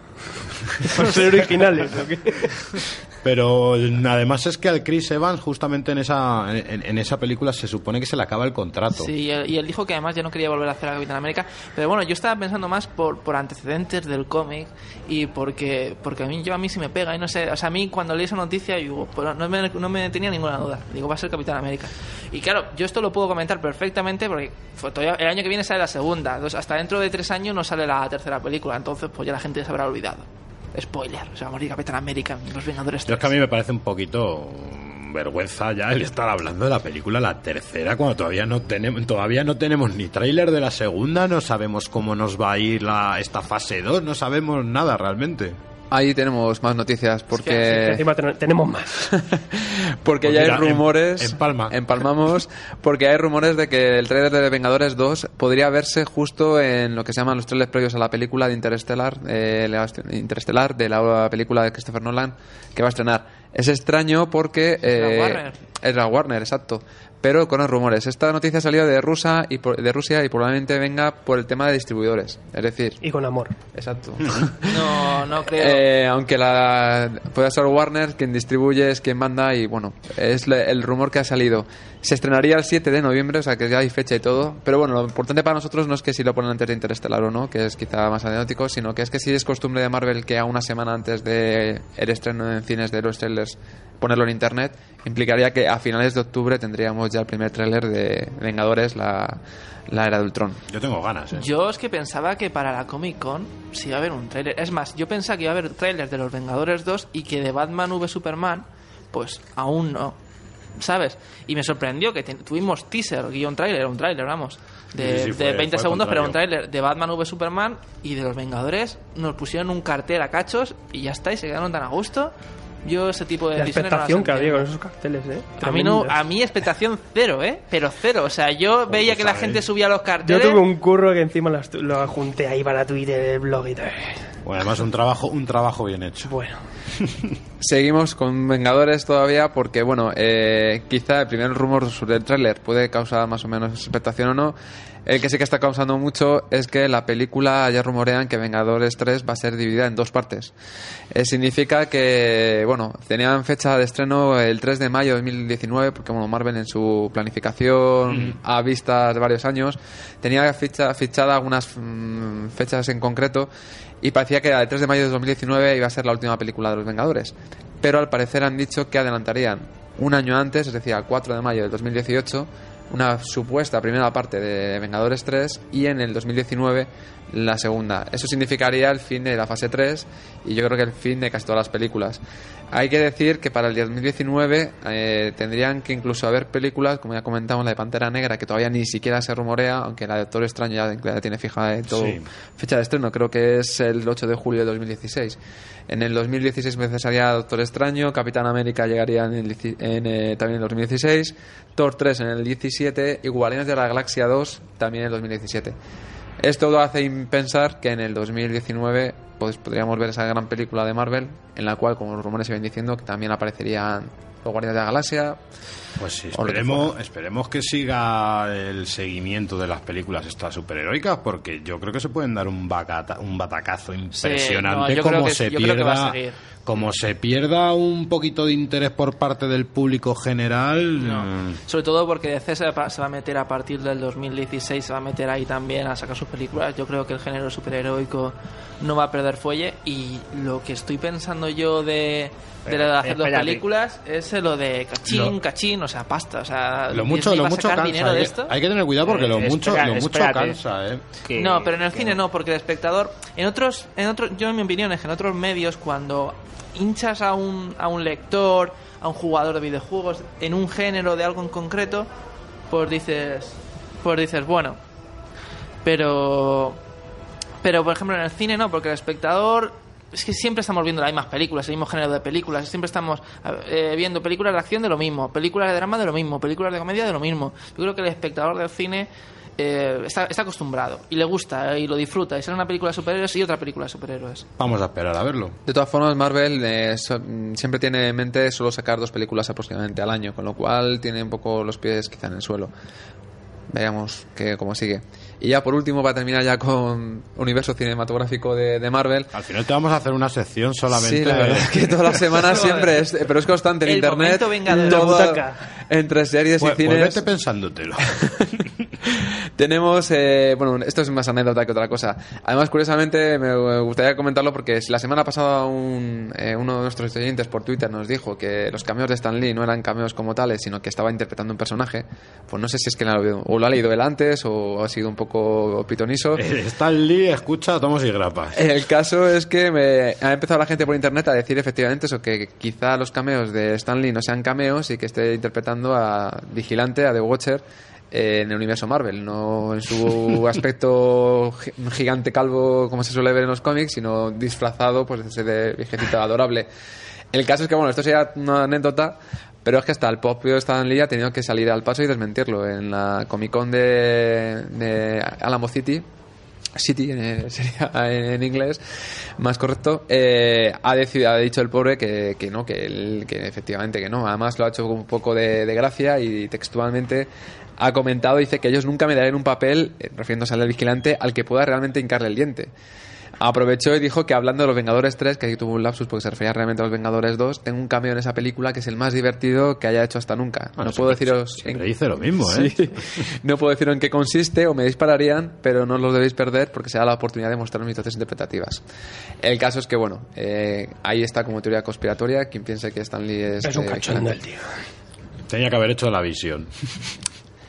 Por ser originales. ¿o qué? Pero además es que al Chris Evans justamente en esa en, esa película se supone que se le acaba el contrato. Sí, y él, dijo que además ya no quería volver a hacer a Capitán América. Pero bueno, yo estaba pensando más por, por antecedentes del cómic y porque porque a mí yo a mí sí me pega y no sé, o sea, a mí cuando leí esa noticia digo, pues no me, no me tenía ninguna duda. Digo, va a ser Capitán América. Y claro, yo esto lo puedo comentar perfectamente porque todavía- el año que viene sale la segunda. Entonces, hasta dentro de tres años no sale la tercera película. Entonces, pues ya la gente se habrá olvidado. Spoiler, se va a morir Capitán América, Los Vengadores Yo es 3. que a mí me parece un poquito mm, vergüenza ya el estar hablando de la película la tercera cuando todavía no tenemos todavía no tenemos ni tráiler de la segunda, no sabemos cómo nos va a ir la esta fase 2, no sabemos nada realmente. Ahí tenemos más noticias porque Encima ten- tenemos más. porque Pues ya mira, hay rumores em- empalma. empalmamos porque hay rumores de que el trailer de Vengadores 2 podría verse justo en lo que se llaman los trailers previos a la película de Interstellar eh, la- Interstellar de la película de Christopher Nolan que va a estrenar es extraño porque la eh, Warner. es la Warner exacto pero con los rumores esta noticia salió de Rusia y por- de Rusia y probablemente venga por el tema de distribuidores es decir Y con amor. exacto No, no creo. Eh, aunque la puede ser Warner quien distribuye es quien manda y bueno es le- el rumor que ha salido se estrenaría el 7 de noviembre o sea que ya hay fecha y todo pero bueno lo importante para nosotros no es que si lo ponen antes de Interestelar o no que es quizá más anecdótico sino que es que si es costumbre de Marvel que a una semana antes de el estreno en cines de los trailers ponerlo en internet implicaría que a finales de octubre tendríamos ya el primer tráiler de Vengadores la, la era de Ultron Yo tengo ganas, ¿eh? Yo es que pensaba que para la Comic Con sí iba a haber un tráiler. Es más, yo pensaba que iba a haber trailers de los Vengadores 2 y que de Batman v Superman, pues aún no. ¿Sabes? Y me sorprendió que tuvimos teaser, guion tráiler, un tráiler, vamos, de, Sí, sí, fue- de 20 fue segundos, pero un tráiler de Batman v Superman y de los Vengadores nos pusieron un cartel a cachos y ya está, y se quedaron tan a gusto. Yo ese tipo de La decisiones no expectación que había con esos carteles, ¿eh? A mí no, a mí expectación cero, ¿eh? Pero cero. O sea, yo veía que la gente subía los Yo carteles. tuve un curro que encima las- lo junté ahí para Twitter, el blog y tal. Bueno, además un trabajo, un trabajo bien hecho. Bueno, Seguimos con Vengadores todavía porque, bueno, eh, quizá el primer rumor sobre el tráiler puede causar más o menos expectación o no. El que sí que está causando mucho es que la película ya rumorean que Vengadores 3 va a ser dividida en dos partes. Eh, significa que, bueno, tenían fecha de estreno el 3 de mayo de 2019 porque, bueno, Marvel en su planificación a vistas de varios años tenía ficha, fichada algunas mm, fechas en concreto y parecía que el 3 de mayo de 2019 iba a ser la última película de los Vengadores. Pero al parecer han dicho que adelantarían un año antes, es decir, al 4 de mayo del 2018, una supuesta primera parte de Vengadores 3 y en el 2019 la segunda. Eso significaría el fin de la fase 3 y yo creo que el fin de casi todas las películas. Hay que decir que para el 2019 eh, tendrían que incluso haber películas, como ya comentamos, la de Pantera Negra, que todavía ni siquiera se rumorea, aunque la de Doctor Extraño ya, ya tiene fija todo, Sí. fecha de estreno, creo que es el 8 de julio de 2016. En el 2016 empezaría Doctor Extraño, Capitán América llegaría en el, en, eh, también en el 2016, Thor 3 en el 17 y Guardianes de la Galaxia 2 también en el 2017. Esto lo hace pensar que en el 2019 pues, podríamos ver esa gran película de Marvel en la cual, como los rumores se ven diciendo, que también aparecerían los Guardianes de la Galaxia. Pues sí, esperemos, esperemos que siga el seguimiento de las películas estas superheroicas, porque yo creo que se pueden dar un, bacata- un batacazo impresionante no, como que se pierda como se pierda un poquito de interés por parte del público general. No. mm, Sobre todo porque DC se va se va a meter a partir del 2016, se va a meter ahí también a sacar sus películas. Yo creo que el género superheroico no va a perder fuelle. Y lo que estoy pensando yo de, de de hacer dos películas es lo de cachín, Lo- cachín, o sea, pasta. O sea, Lo mucho, Disney lo mucho cansa. dinero de Hay, esto. hay que tener cuidado porque lo Eh, mucho, espera, lo mucho espérate. cansa, ¿eh? que- No, pero en el que- cine no, porque el espectador, en otros, en otros, yo en mi opinión es que en otros medios cuando hinchas a un, a un lector, a un jugador de videojuegos, en un género de algo en concreto, pues dices, pues dices, bueno, pero, pero por ejemplo en el cine no, porque el espectador es que siempre estamos viendo las mismas películas, el mismo género de películas, siempre estamos eh, viendo películas de acción de lo mismo, películas de drama de lo mismo, películas de comedia de lo mismo. Yo creo que el espectador del cine eh, está, está acostumbrado y le gusta eh, y lo disfruta. Y sale una película de superhéroes y otra película de superhéroes. Vamos a esperar a verlo. De todas formas, Marvel eh, so- mm, siempre tiene en mente solo sacar dos películas aproximadamente al año, con lo cual tiene un poco los pies quizá en el suelo. Veamos que, cómo sigue. Y ya por último, para terminar ya con universo cinematográfico de, de Marvel. Al final te vamos a hacer una sección solamente. Sí, la verdad es que todas las semanas siempre es, pero es constante en El internet. momento vengador. todo- entre series y Pues, pues cines. vete pensándotelo. Tenemos, eh, bueno, esto es más anécdota que otra cosa. Además, curiosamente, me gustaría comentarlo porque si la semana pasada un, eh, uno de nuestros oyentes por Twitter nos dijo que los cameos de Stan Lee no eran cameos como tales, sino que estaba interpretando un personaje, pues no sé si es que lo ha leído- o lo ha leído él antes o ha sido un poco pitoniso. Eh, Stan Lee escucha tomos y grapas. El caso es que me ha empezado la gente por internet a decir efectivamente eso, que quizá los cameos de Stan Lee no sean cameos y que esté interpretando a Vigilante, a The Watcher, en el universo Marvel, no en su aspecto gi- gigante calvo como se suele ver en los cómics, sino disfrazado pues ese de viejecito adorable. El caso es que, bueno, esto sería una anécdota, pero es que hasta el propio Stan Lee ha tenido que salir al paso y desmentirlo. En la Comic Con de, de Alamo City, City eh, sería en inglés más correcto eh, ha decidido ha dicho el pobre que, que no que, él- que efectivamente que no además lo ha hecho un poco de gracia y textualmente ha comentado dice que ellos nunca me darían un papel eh, refiriéndose al vigilante al que pueda realmente hincarle el diente Aprovechó y dijo que hablando de los Vengadores 3, que ahí tuvo un lapsus porque se refería realmente a los Vengadores 2, tengo un cameo en esa película que es el más divertido que haya hecho hasta nunca. Bueno, no puedo deciros siempre dice lo mismo, ¿eh? Sí. No puedo decir en qué consiste o me dispararían, pero no los debéis perder porque será la oportunidad de mostrar mis dotes interpretativas. El caso es que, bueno, eh, ahí está como teoría conspiratoria. Quien piense que Stan Lee es. Es un eh, cachondo el vigilante. tío. Tenía que haber hecho la visión.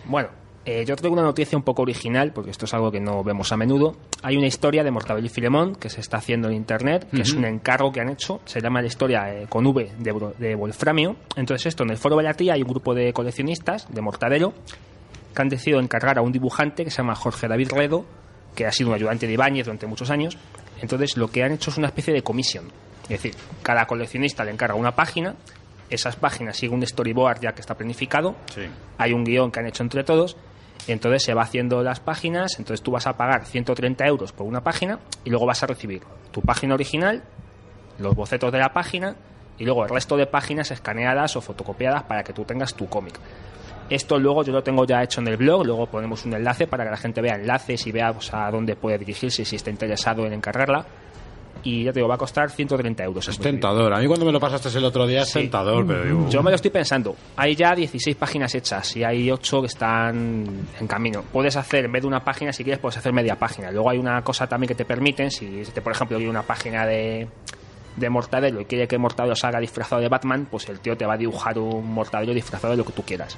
Bueno, eh, yo traigo una noticia un poco original, porque esto es algo que no vemos a menudo. Hay una historia de Mortadelo y Filemón que se está haciendo en internet, que es un encargo que han hecho. Se llama la historia eh, con V de, de Wolframio. Entonces, esto en el foro Belatí hay un grupo de coleccionistas de Mortadelo que han decidido encargar a un dibujante que se llama Jorge David Redo, que ha sido un ayudante de Ibáñez durante muchos años. Entonces, lo que han hecho es una especie de comisión. Es decir, cada coleccionista le encarga una página, esas páginas siguen un storyboard ya que está planificado, Sí. hay un guion que han hecho entre todos, entonces se va haciendo las páginas, entonces tú vas a pagar 130 euros por una página y luego vas a recibir tu página original, los bocetos de la página y luego el resto de páginas escaneadas o fotocopiadas para que tú tengas tu cómic. Esto luego yo lo tengo ya hecho en el blog, luego ponemos un enlace para que la gente vea enlaces y vea pues, a dónde puede dirigirse si está interesado en encargarla. Y ya te digo, va a costar 130 euros. Es tentador. A mí cuando me lo pasaste el otro día es Sí. tentador, pero digo... Yo me lo estoy pensando. Hay ya 16 páginas hechas y hay 8 que están en camino. Puedes hacer, en vez de una página, si quieres, puedes hacer media página. Luego hay una cosa también que te permiten, si te, por ejemplo, hay una página de, de Mortadelo y quiere que Mortadelo salga disfrazado de Batman, pues el tío te va a dibujar un Mortadelo disfrazado de lo que tú quieras.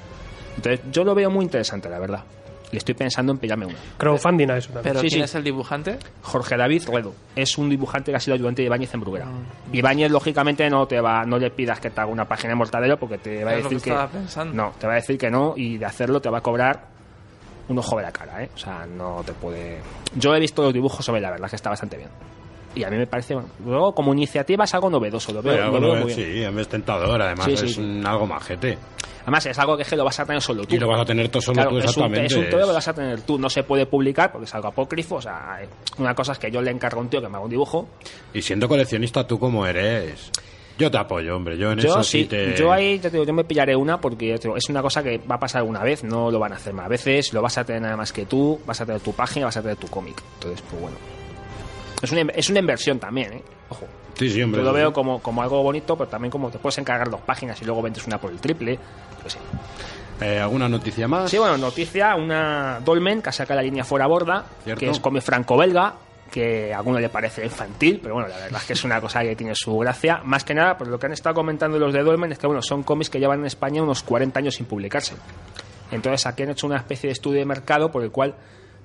Entonces, yo lo veo muy interesante, la verdad. Y estoy pensando en pillarme una. Crowdfunding a eso también. Pero Sí, ¿quién sí. es el dibujante? Jorge David Redo. Es un dibujante que ha sido ayudante de Ibáñez en Bruguera. Ibáñez, lógicamente, no te va, no le pidas que te haga una página de Mortadelo porque te va a decir que estaba pensando. No, te va a decir que no y de hacerlo te va a cobrar un ojo de la cara, ¿eh? O sea, no te puede... Yo he visto los dibujos sobre la verdad que está bastante bien. Y a mí me parece, bueno, luego como iniciativa es algo novedoso, lo veo, Pero lo veo muy bien. sí, a mí es tentador. Además Sí, sí, es sí. un- algo majete. Además, es algo que, es que lo vas a tener solo tú. Y lo vas a tener todo solo Claro, tú es un, exactamente. es un todo que lo vas a tener tú. No se puede publicar porque es algo apócrifo. O sea, una cosa es que yo le encargo a un tío que me haga un dibujo Y siendo coleccionista, ¿tú cómo eres? Yo te apoyo, hombre. Yo en Yo eso sí, te... yo ahí te digo, yo me pillaré una porque digo, es una cosa que va a pasar una vez, no lo van a hacer más veces, lo vas a tener nada más que tú, vas a tener tu página, vas a tener tu cómic. Entonces, pues bueno. Es una, es una inversión también, ¿eh? Ojo. Sí, sí, hombre. Yo lo veo como, como algo bonito, pero también como te puedes encargar dos páginas y luego vendes una por el triple. Pues sí. Eh, ¿Alguna noticia más? Sí, bueno, noticia, una Dolmen que saca la línea fuera borda, Cierto. que es cómic franco-belga, que a alguno le parece infantil, pero bueno, la verdad es que es una cosa que tiene su gracia. Más que nada, por lo que han estado comentando los de Dolmen, es que bueno, son cómics que llevan en España unos 40 años sin publicarse. Entonces aquí han hecho una especie de estudio de mercado por el cual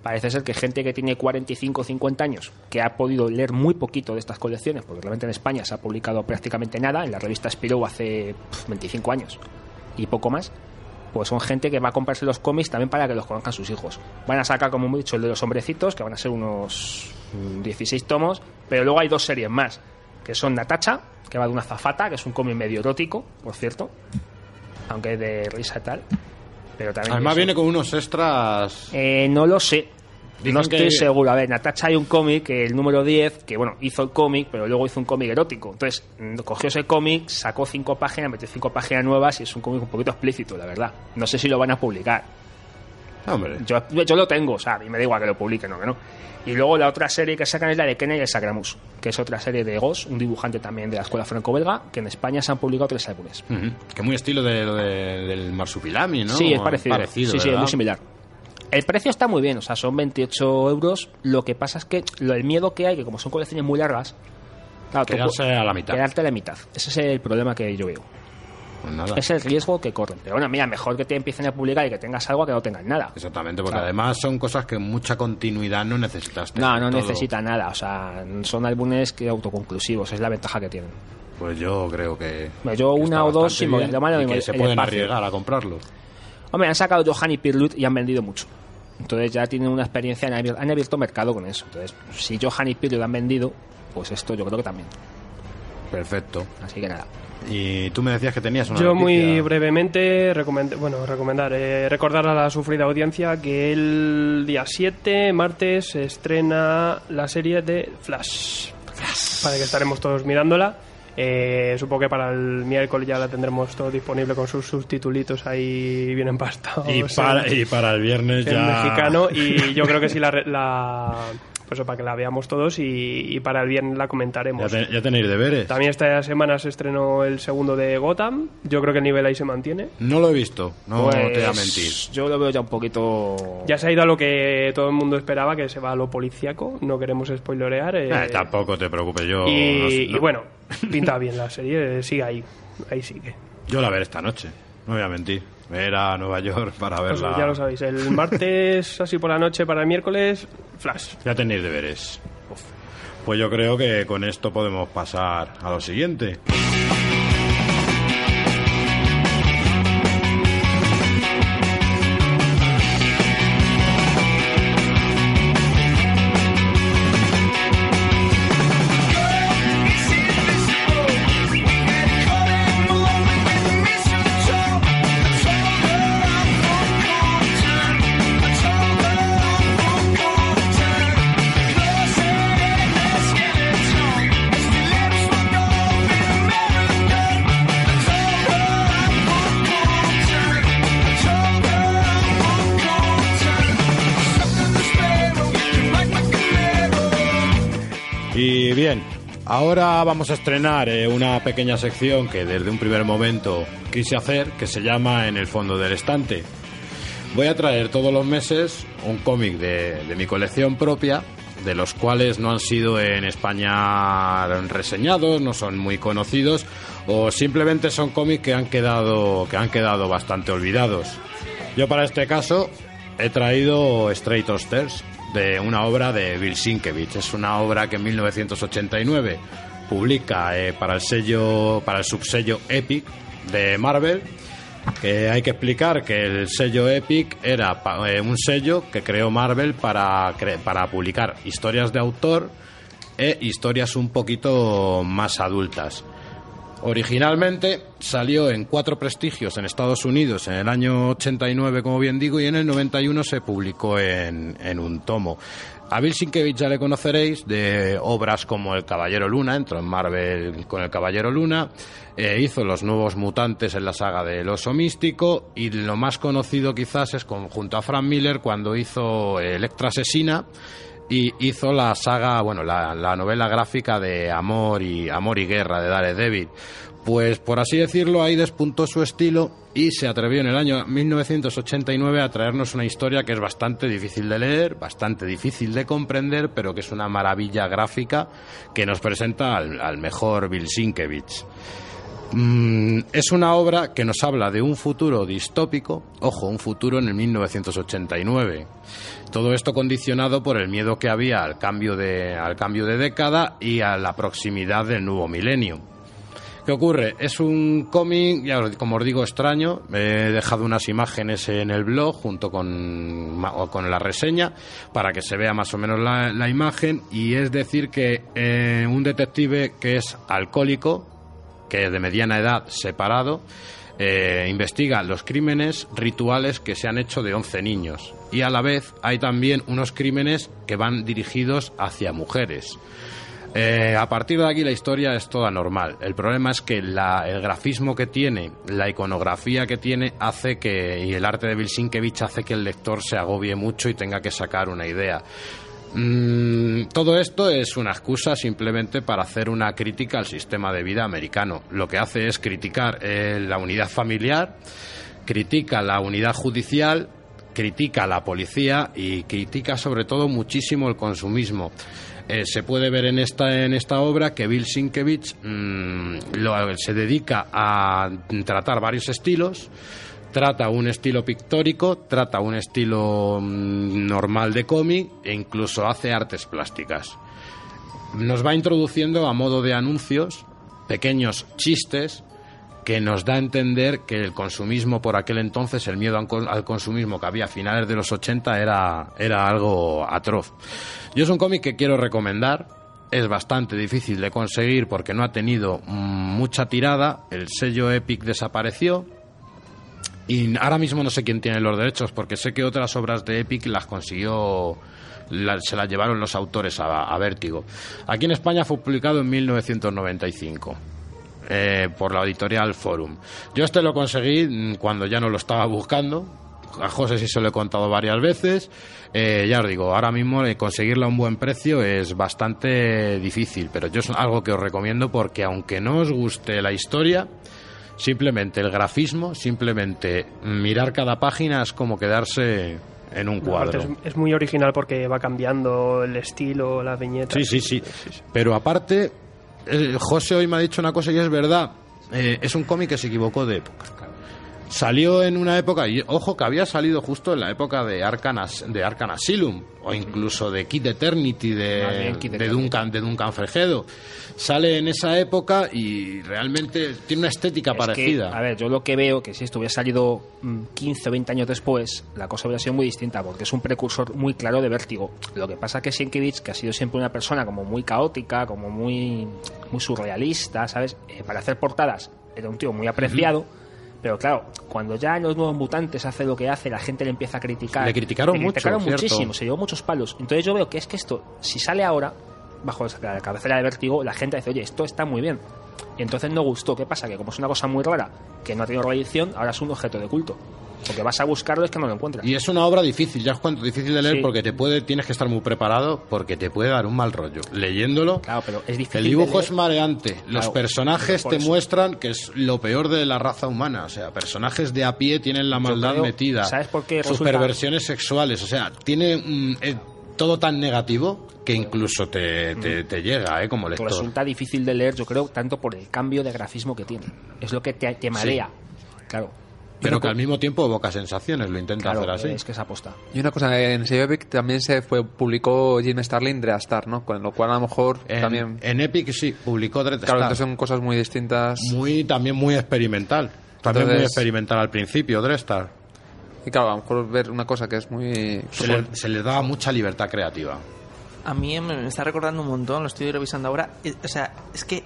parece ser que gente que tiene 45 o 50 años, que ha podido leer muy poquito de estas colecciones, porque realmente en España se ha publicado prácticamente nada, en la revista Spirou hace pf, 25 años y poco más, pues son gente que va a comprarse los cómics también para que los conozcan sus hijos. Van a sacar, como hemos dicho, el de los hombrecitos, que van a ser unos mm, 16 tomos, pero luego hay dos series más, que son Natacha, que va de una zafata, que es un cómic medio erótico, por cierto, aunque es de risa y tal. Pero también Además viene con unos extras... eh, no lo sé. Dicen no estoy que- seguro. A ver, Natacha hay un cómic, el número 10, que bueno, hizo el cómic, pero luego hizo un cómic erótico. Entonces, mm, cogió ese cómic, sacó cinco páginas, metió cinco páginas nuevas y es un cómic un poquito explícito, la verdad. No sé si lo van a publicar. Hombre, Yo, yo lo tengo, o sea, y me da igual que lo publiquen o que no. Y luego la otra serie que sacan es la de Kenny y el Sagramus, que es otra serie de Goss, un dibujante también de la escuela franco-belga, que en España se han publicado tres álbumes. ujú, que muy estilo de, de- del marsupilami, ¿no? Sí, es parecido. Parecido, sí, sí, es muy similar. El precio está muy bien, o sea, son 28 euros. Lo que pasa es que lo, el miedo que hay, que como son colecciones muy largas, claro, Quedarse a la mitad. quedarte a la mitad. Ese es el problema que yo veo. Pues nada. Es el riesgo que corren. Pero bueno, mira, mejor que te empiecen a publicar y que tengas algo que no tengas nada. Exactamente, porque Claro. además son cosas que mucha continuidad no necesitas. No, no todo. necesita nada. O sea, son álbumes que autoconclusivos. Es la ventaja que tienen. Pues yo creo que. Yo que una o dos, porque bien lo malo y que el- se pueden arriesgar a comprarlo. Hombre, han sacado Johan y Pirlut y han vendido mucho. Entonces ya tienen una experiencia, han abierto, han abierto mercado con eso. Entonces, si Johan y Pirlut han vendido, pues esto yo creo que también. Perfecto. Así que nada. Y tú me decías que tenías una Yo muy brevemente recomend- bueno, recomendar, eh, recordar a la sufrida audiencia que el día 7, martes, se estrena la serie de Flash. Para que estaremos todos mirándola. Eh, supongo que para el miércoles ya la tendremos todo disponible con sus subtitulitos ahí bien empastados. Y para, en- y para el viernes ya... mexicano y yo creo que sí la, re- la pues para que la veamos todos y, y para el viernes la Ya, comentaremos. te- ya tenéis deberes. También esta semana se estrenó el segundo de Gotham. Yo creo que el nivel ahí se mantiene. No lo he visto, no Pues, te voy a mentir. Yo lo veo ya un poquito. Ya se ha ido a lo que todo el mundo esperaba, que se va a lo policíaco. No queremos spoilerear. eh, Eh, tampoco te preocupes, yo... y, no sé, y no- bueno, pinta bien la serie. sigue ahí. Ahí sigue. Yo la veré esta noche, no voy a mentir. Ver a Nueva York para Pues verla. ya lo sabéis. El martes, así por la noche, para el miércoles, Flash. Ya tenéis deberes. Pues yo creo que con esto podemos pasar a lo siguiente. Y bien, ahora vamos a estrenar eh, una pequeña sección que desde un primer momento quise hacer, que se llama En el fondo del estante. Voy a traer todos los meses un cómic de, de mi colección propia, de los cuales no han sido en España reseñados, no son muy conocidos, o simplemente son cómics que han quedado, que han quedado bastante olvidados. Yo para este caso he traído Straight Osters, de una obra de Bill Sienkiewicz. Es una obra que en 1989 publica eh, para el sello, para el subsello Epic de Marvel. Que hay que explicar que el sello Epic era eh, un sello que creó Marvel para, para publicar historias de autor e historias un poquito más adultas. Originalmente salió en cuatro prestigios en Estados Unidos en el año 89, como bien digo, y en el 91 se publicó en, en un tomo. A Bill Sienkiewicz ya le conoceréis de obras como El Caballero Luna, entró en Marvel con El Caballero Luna, eh, hizo Los Nuevos Mutantes en la saga del Oso Místico y lo más conocido quizás es junto a Frank Miller cuando hizo Electra Asesina y hizo la saga, bueno, la, la novela gráfica de Amor y Amor y Guerra de Daredevil. Pues por así decirlo, ahí despuntó su estilo y se atrevió en el año 1989 a traernos una historia que es bastante difícil de leer, bastante difícil de comprender, pero que es una maravilla gráfica que nos presenta al, al mejor Bill Sienkiewicz. Mm, es una obra que nos habla de un futuro distópico, ojo, un futuro en el 1989. Todo esto condicionado por el miedo que había al cambio de, al cambio de década y a la proximidad del nuevo milenio. ¿Qué ocurre? Es un cómic, ya como os digo, extraño. He dejado unas imágenes en el blog junto con, con la reseña para que se vea más o menos la, la imagen. Y es decir que eh, un detective que es alcohólico, que de mediana edad, separado, eh, investiga los crímenes rituales que se han hecho de 11 niños. Y a la vez hay también unos crímenes que van dirigidos hacia mujeres. Eh, a partir de aquí la historia es toda normal. El problema es que la- el grafismo que tiene, la iconografía que tiene, hace que, y el arte de Bill Sienkiewicz hace que el lector se agobie mucho y tenga que sacar una idea. Mm, todo esto es una excusa simplemente para hacer una crítica al sistema de vida americano. Lo que hace es criticar eh, la unidad familiar, critica la unidad judicial, critica la policía y critica sobre todo muchísimo el consumismo. Eh, se puede ver en esta, en esta obra que Bill Sienkiewicz mm, se dedica a tratar varios estilos, trata un estilo pictórico, trata un estilo mm, normal de cómic e incluso hace artes plásticas. Nos va introduciendo a modo de anuncios pequeños chistes que nos da a entender que el consumismo por aquel entonces, el miedo al con- al consumismo que había a finales de los 80 era, era algo atroz. Yo es un cómic que quiero recomendar, es bastante difícil de conseguir porque no ha tenido mm, mucha tirada, el sello Epic desapareció, y ahora mismo no sé quién tiene los derechos, porque sé que otras obras de Epic las consiguió, la- se las llevaron los autores a, a Vértigo. Aquí en España fue publicado en 1995. eh, por la editorial Forum. Yo este lo conseguí mm, cuando ya no lo estaba buscando. A José sí se lo he contado varias veces. Eh, ya os digo, ahora mismo eh, conseguirlo a un buen precio es bastante difícil, pero yo es algo que os recomiendo porque aunque no os guste la historia, Simplemente el grafismo, simplemente mirar cada página es como quedarse en un cuadro. Es, es muy original porque va cambiando el estilo, la viñeta. Sí, sí, sí. Pero aparte, eh, José hoy me ha dicho una cosa y es verdad. Eh, es un cómic que se equivocó de época. Salió en una época, y ojo que había salido justo en la época de As- de Arkham Asylum, o incluso de Kid Eternity, de, bien Kid de, Eternity. Duncan, de Duncan Fregedo. Sale en esa época y realmente tiene una estética Es que, parecida. a ver, yo lo que veo que si esto hubiera salido mm, 15 o 20 años después, la cosa hubiera sido muy distinta, porque es un precursor muy claro de vértigo. Lo que pasa que Sienkiewicz, que ha sido siempre una persona como muy caótica, como muy, muy surrealista, ¿sabes? Eh, para hacer portadas era un tío muy apreciado. Pero claro, cuando ya los nuevos mutantes hace lo que hace, la gente le empieza a criticar. Le criticaron mucho, criticaron cierto. muchísimo, se llevó muchos palos. Entonces yo veo que es que esto, si sale ahora, bajo la cabecera de vértigo, la gente dice, oye, esto está muy bien. Y entonces no gustó. ¿Qué pasa? Que como es una cosa muy rara, que no ha tenido reedición, ahora es un objeto de culto. Porque vas a buscarlo es que no lo encuentras. Y es una obra difícil, ya os cuento, difícil de leer Sí. porque te puede, tienes que estar muy preparado porque te puede dar un mal rollo. Leyéndolo, Claro, pero es difícil. el dibujo es mareante. Los personajes te eso. muestran que es lo peor de la raza humana. O sea, personajes de a pie tienen la maldad creo- metida. ¿sabes por qué Sus resulta- perversiones sexuales. O sea, tiene mm, eh, todo tan negativo que incluso te, te, te llega, ¿eh? Como lector. Resulta difícil de leer, yo creo, tanto por el cambio de grafismo que tiene. Es lo que te, te marea. Claro. Pero que al mismo tiempo evoca sensaciones, lo intenta Claro, hacer así. es que es aposta. Y una cosa, en sello Epic también se fue, publicó Jim Starlin Dreastar, ¿no? Con lo cual a lo mejor En, también... en Epic sí, publicó Dread Claro, Star. entonces son cosas muy distintas. muy también muy experimental. También muy experimental al principio, Drestar. Y claro, a lo mejor ver una cosa que es muy... Se le, se le daba mucha libertad creativa. A mí me me está recordando un montón, lo estoy revisando ahora. eh, O sea, es que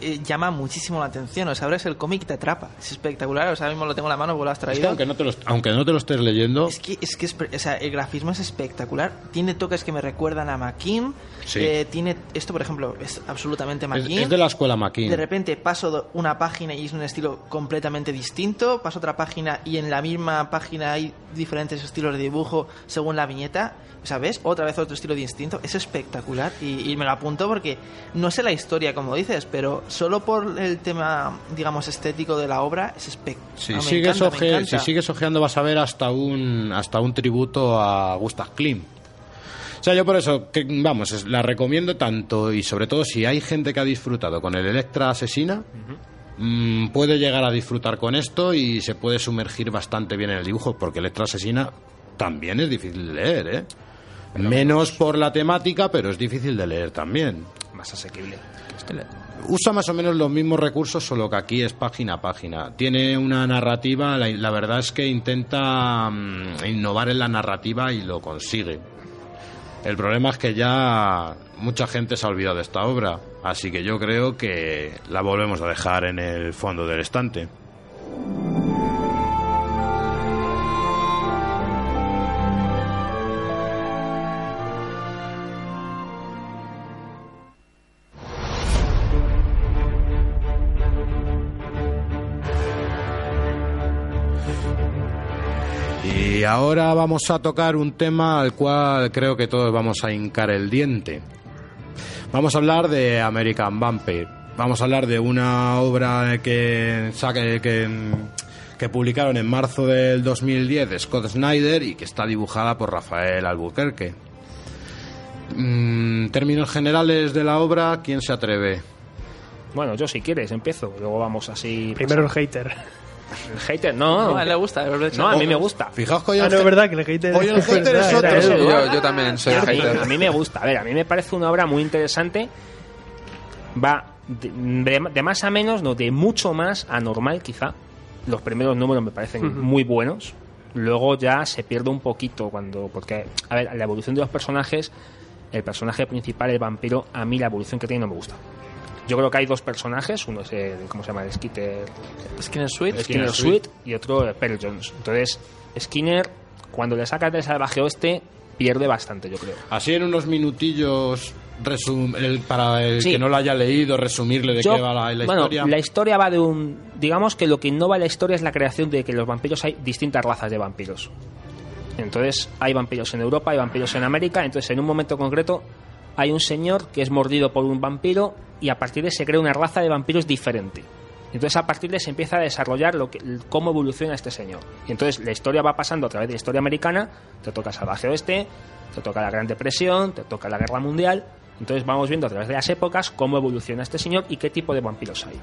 eh, llama muchísimo la atención. O sea, ahora es el cómic te atrapa. Es espectacular. O sea, ahora mismo lo tengo en la mano, vos lo has Es que traído. aunque no te lo, aunque no te lo estés leyendo, Es que, es que es, o sea, el grafismo es espectacular. Tiene toques que me recuerdan a Makin. Sí. Eh, tiene esto, por ejemplo, es absolutamente es, Makin. es de la escuela McKean. De repente paso una página y es un estilo completamente distinto. Paso otra página y en la misma página hay diferentes estilos de dibujo según la viñeta. ¿Sabes? Otra vez otro estilo distinto. Es espectacular y, y me lo apunto porque no sé la historia, como dices, pero solo por el tema, digamos, estético de la obra es espectacular. Si, sigues oje- si sigues ojeando vas a ver hasta un hasta un tributo a Gustav Klim. O sea, yo por eso, que, vamos, la recomiendo tanto y sobre todo si hay gente que ha disfrutado con el Electra Asesina, mm, puede llegar a disfrutar con esto y se puede sumergir bastante bien en el dibujo, porque Electra Asesina también es difícil de leer, ¿eh? Menos por la temática, pero es difícil de leer también. Más asequible. Usa más o menos los mismos recursos, solo que aquí es página a página. Tiene una narrativa, la, la verdad es que intenta mm, innovar en la narrativa y lo consigue. El problema es que ya mucha gente se ha olvidado de esta obra, así que yo creo que la volvemos a dejar en el fondo del estante. Y ahora vamos a tocar un tema al cual creo que todos vamos a hincar el diente. Vamos a hablar de American Vampire. Vamos a hablar de una obra que, saque- que, que publicaron en marzo del 2010 de Scott Snyder y que está dibujada por Rafael Albuquerque. Mm, términos generales de la obra, ¿quién se atreve? Bueno, yo si quieres empiezo. Luego vamos así. Primero el hater. El hater, no. No, a él le gusta. No, a mí me gusta. Fijaos que hoy Ah, el no, es verdad que el hater, Hoy el hater es otro. yo, yo también soy a, mí, hater. a mí me gusta. A ver, a mí me parece una obra muy interesante. Va de, de- de más a menos, no, de mucho más a normal quizá. Los primeros números me parecen muy buenos. Luego ya se pierde un poquito cuando. Porque, a ver, la evolución de los personajes, el personaje principal, el vampiro, a mí la evolución que tiene no me gusta. Yo creo que hay dos personajes, uno es el, ¿cómo se llama? El Skitter, Skinner Sweet. Skinner Sweet y otro Pearl Jones. Entonces, Skinner, cuando le sacas del salvaje oeste, pierde bastante, yo creo. Así en unos minutillos, resum- el- para el Sí. que no lo haya leído, resumirle de Yo- qué va la, la bueno, historia. la historia va de un. Digamos que lo que innova la historia es la creación de que los vampiros hay distintas razas de vampiros. Entonces, hay vampiros en Europa, hay vampiros en América. Entonces, en un momento concreto, hay un señor que es mordido por un vampiro y a partir de ahí se crea una raza de vampiros diferente. Entonces, a partir de ahí se empieza a desarrollar lo que, cómo evoluciona este señor. Y entonces, la historia va pasando a través de la historia americana. Te toca Salvaje Oeste, te toca la Gran Depresión, te toca la Guerra Mundial. Entonces, vamos viendo a través de las épocas cómo evoluciona este señor y qué tipo de vampiros hay.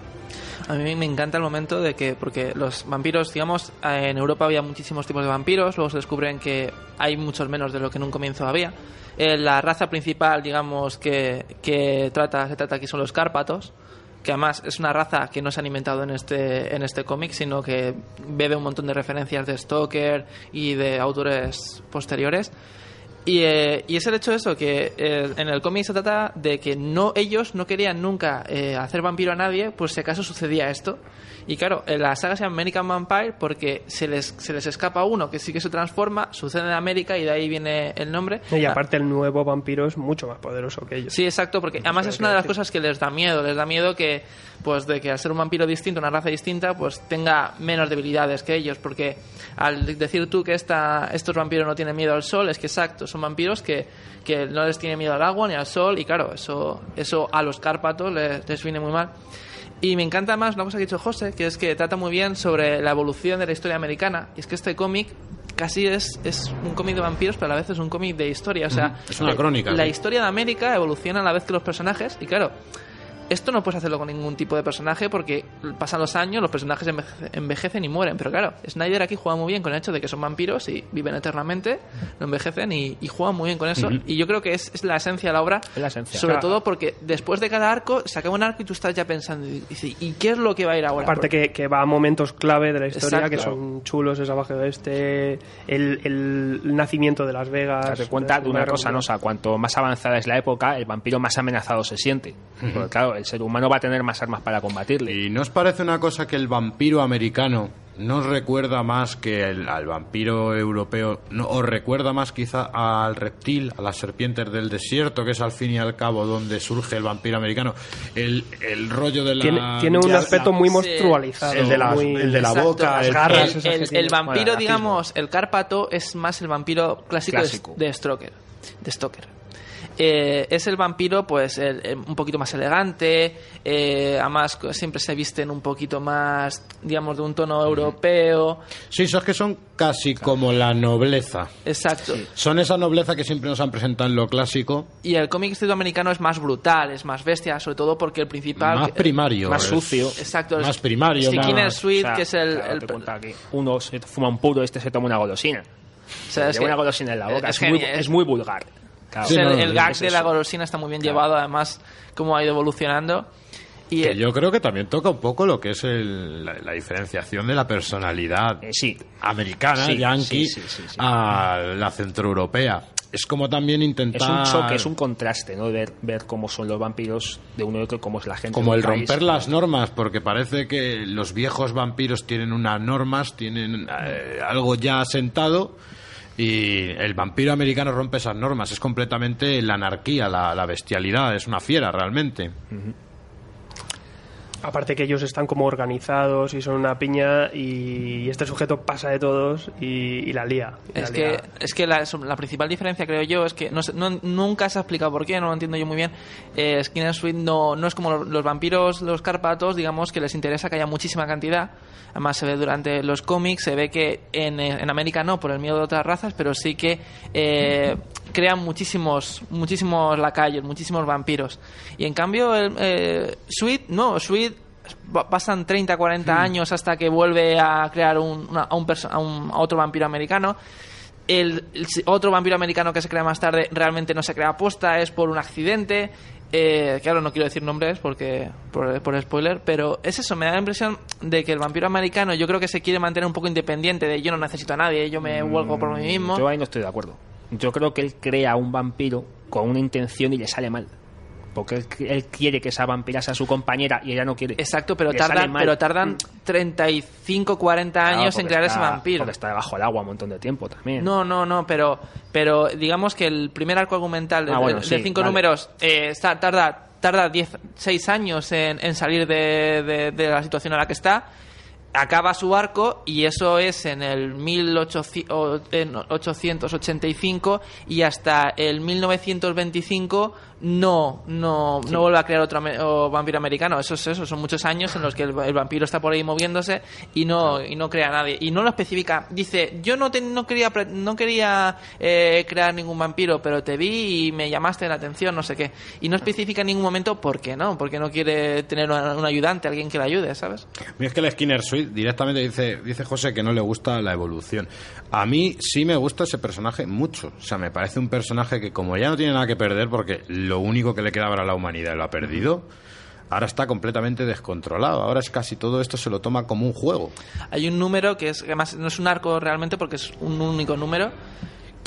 A mí me encanta el momento de que, porque los vampiros, digamos, eh, en Europa había muchísimos tipos de vampiros, luego se descubren que hay muchos menos de lo que en un comienzo había. Eh, la raza principal, digamos, que, que trata, se trata aquí son los cárpatos, que además es una raza que no se han inventado en este, en este cómic, sino que bebe un montón de referencias de Stoker y de autores posteriores. Y, eh, y es el hecho de eso, que eh, en el cómic se trata de que no ellos no querían nunca eh, hacer vampiro a nadie, pues si acaso sucedía esto. Y claro, en la saga se llama American Vampire porque se les, se les escapa uno que sí que se transforma, sucede en América y de ahí viene el nombre. Y Ah, aparte el nuevo vampiro es mucho más poderoso que ellos. Sí, exacto, porque además es una de las cosas que les da miedo, les da miedo que pues de que al ser un vampiro distinto, una raza distinta, pues tenga menos debilidades que ellos, porque al decir tú que esta, estos vampiros no tienen miedo al sol, es que exacto, son vampiros que, que no les tiene miedo al agua ni al sol, y claro, eso, eso a los cárpatos les, les viene muy mal. Y me encanta más una cosa que ha dicho José, que es que trata muy bien sobre la evolución de la historia americana. Y es que este cómic casi es, es un cómic de vampiros, pero a la vez es un cómic de historia. O sea, Es una la- crónica, La sí. historia de América evoluciona a la vez que los personajes. Y claro, esto no puedes hacerlo con ningún tipo de personaje porque pasan los años, los personajes enveje- envejecen y mueren. Pero claro, Snyder aquí juega muy bien con el hecho de que son vampiros y viven eternamente, no envejecen y, y juegan muy bien con eso. Y yo creo que es, es la esencia de la obra. Es la esencia. Sobre Claro. todo porque después de cada arco se acaba un arco y tú estás ya pensando, y, dices, ¿y qué es lo que va a ir ahora? Aparte que, que va a momentos clave de la historia Exacto. que son chulos, esa baja de este, el, el nacimiento de Las Vegas. Date cuenta de una cosa, ¿no? O sea, cuanto más avanzada es la época, el vampiro más amenazado se siente. Porque claro, el ser humano va a tener más armas para combatirle. ¿Y no os parece una cosa que el vampiro americano nos recuerda más que el- al vampiro europeo? No, ¿Os recuerda más quizá al reptil, a las serpientes del desierto, que es al fin y al cabo donde surge el vampiro americano? El, el rollo de la... Tiene, tiene un aspecto la- muy Sí. monstrualizado. El de la- muy- el de la Exacto. boca, las garras el, esas el- que el tiene. vampiro, Bueno, digamos, el cárpato es más el vampiro clásico, de- Clásico. De, Stoker. De Stoker. Eh, es el vampiro, pues, el- el- un poquito más elegante. eh, además, siempre se visten un poquito más, digamos, de un tono europeo. Sí, esos que son casi como la nobleza. Exacto. Son esa nobleza que siempre nos han presentado en lo clásico, Y el cómic americano es más brutal, es más bestia, sobre todo porque el principal. más primario. más es- sucio. Exacto. Más primario, Skinner más- Sweet, O sea, que es el. claro, uno se fuma un puro, este se toma una golosina. o sea, es que- una golosina en la boca. es Es, muy, es muy vulgar. Claro. Sí, el, no, el no, gag es de la golosina está muy bien llevado, además, cómo ha ido evolucionando. Y Que el- yo creo que también toca un poco lo que es el- la, la diferenciación de la personalidad Eh, sí. americana, Sí, yankee, sí, sí, sí, sí. a la centroeuropea. Es como también Es intentar... un choque, es un contraste, ¿no? Ver, ver cómo son los vampiros de uno y otro, cómo es la gente. Como el país. romper las normas, porque parece que los viejos vampiros tienen unas normas, tienen eh, algo ya asentado, y el vampiro americano rompe esas normas. Es completamente la anarquía, la, bestialidad, es una fiera realmente. Aparte que ellos están como organizados y son una piña y este sujeto pasa de todos y, y la lía. y la Es lía. que, es que la, la principal diferencia, creo yo, es que no, sé- no- nunca se ha explicado por qué, no lo entiendo yo muy bien. Eh, Skinner Sweet no, no es como los, los vampiros, los cárpatos, digamos, que les interesa que haya muchísima cantidad. Además, se ve durante los cómics, se ve que en, eh, en América no, por el miedo de otras razas, pero sí que eh, crean muchísimos, muchísimos lacayos, muchísimos vampiros. Y en cambio, el, eh, Sweet, no, Sweet pa- pasan 30, 40 años hasta que vuelve a crear un, una- a, un a un- a otro vampiro americano. El, otro vampiro americano que se crea más tarde realmente no se crea aposta, es por un accidente. Eh, claro, no quiero decir nombres porque por, por spoiler, pero es eso, me da la impresión de que el vampiro americano yo creo que se quiere mantener un poco independiente de yo no necesito a nadie, yo me huelgo por mí mismo. Yo ahí no estoy de acuerdo. Yo creo que él crea un vampiro con una intención y le sale mal. Porque él, él quiere que esa vampira sea su compañera y ella no quiere. Exacto, pero Le tardan, pero tardan 35, 40 Claro, años en crear ese vampiro. Porque está debajo del agua un montón de tiempo también. No, no, no, pero, pero digamos que el primer arco argumental de, Ah, bueno, de sí, cinco vale. números eh, está- tarda, tarda 10, 6 años en, en salir de, de- de la situación en la que está. Acaba su arco y eso es en el 1800 o- en 885 y hasta el 1925 no no, no vuelve a crear otro o vampiro americano. Eso es eso, son muchos años en los que el, el vampiro está por ahí moviéndose y no y no crea a nadie y no lo especifica. Dice, yo no te- no quería no quería eh, crear ningún vampiro, pero te vi y me llamaste la atención, no sé qué. Y no especifica en ningún momento por qué no, porque no quiere tener un ayudante, alguien que le ayude, ¿sabes? Mira, es que el Skinner Suite directamente dice, dice José que no le gusta la evolución. A mí sí me gusta ese personaje mucho. O sea, me parece un personaje que como ya no tiene nada que perder, porque lo único que le queda ahora a la humanidad lo ha perdido, ahora está completamente descontrolado. Ahora es casi todo esto se lo toma como un juego. Hay un número que es, además no es un arco realmente porque es un único número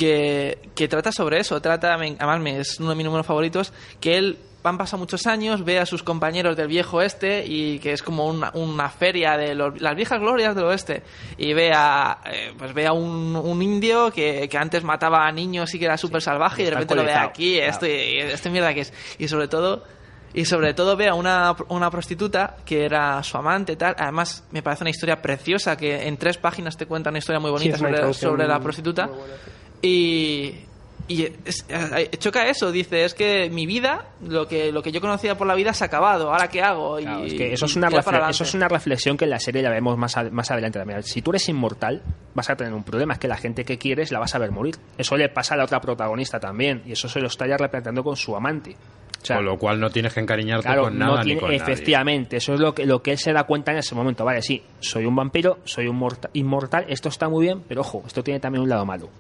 que, que trata sobre eso. Trata, además es uno de mis números favoritos, que él han pasado muchos años, ve a sus compañeros del viejo oeste y que es como una, una feria de los- las viejas glorias del oeste y ve a, eh, pues ve a un, un indio que, que antes mataba a niños y que era súper salvaje y de repente lo ve aquí, Claro. esto, y esto mierda que es. Y sobre todo... Y sobre todo ve a una, una prostituta que era su amante tal. Además, me parece una historia preciosa que en tres páginas te cuenta una historia muy bonita sobre, la prostituta. buena. Y, y es- eh, choca eso, dice, es que mi vida, lo que, lo que yo conocía por la vida se ha acabado, ¿ahora qué hago? Y, Claro, es que eso es, una eso es una reflexión que en la serie la vemos más, a- más adelante también. Si tú eres inmortal, vas a tener un problema, es que la gente que quieres la vas a ver morir. Eso le pasa a la otra protagonista también, y eso se lo está ya replanteando con su amante. O sea, con lo cual no tienes que encariñarte claro, con nada no ni tiene, con nadie. efectivamente, eso es lo que, lo que él se da cuenta en ese momento. Vale, sí, soy un vampiro, soy un morta- inmortal, esto está muy bien, pero ojo, esto tiene también un lado malo.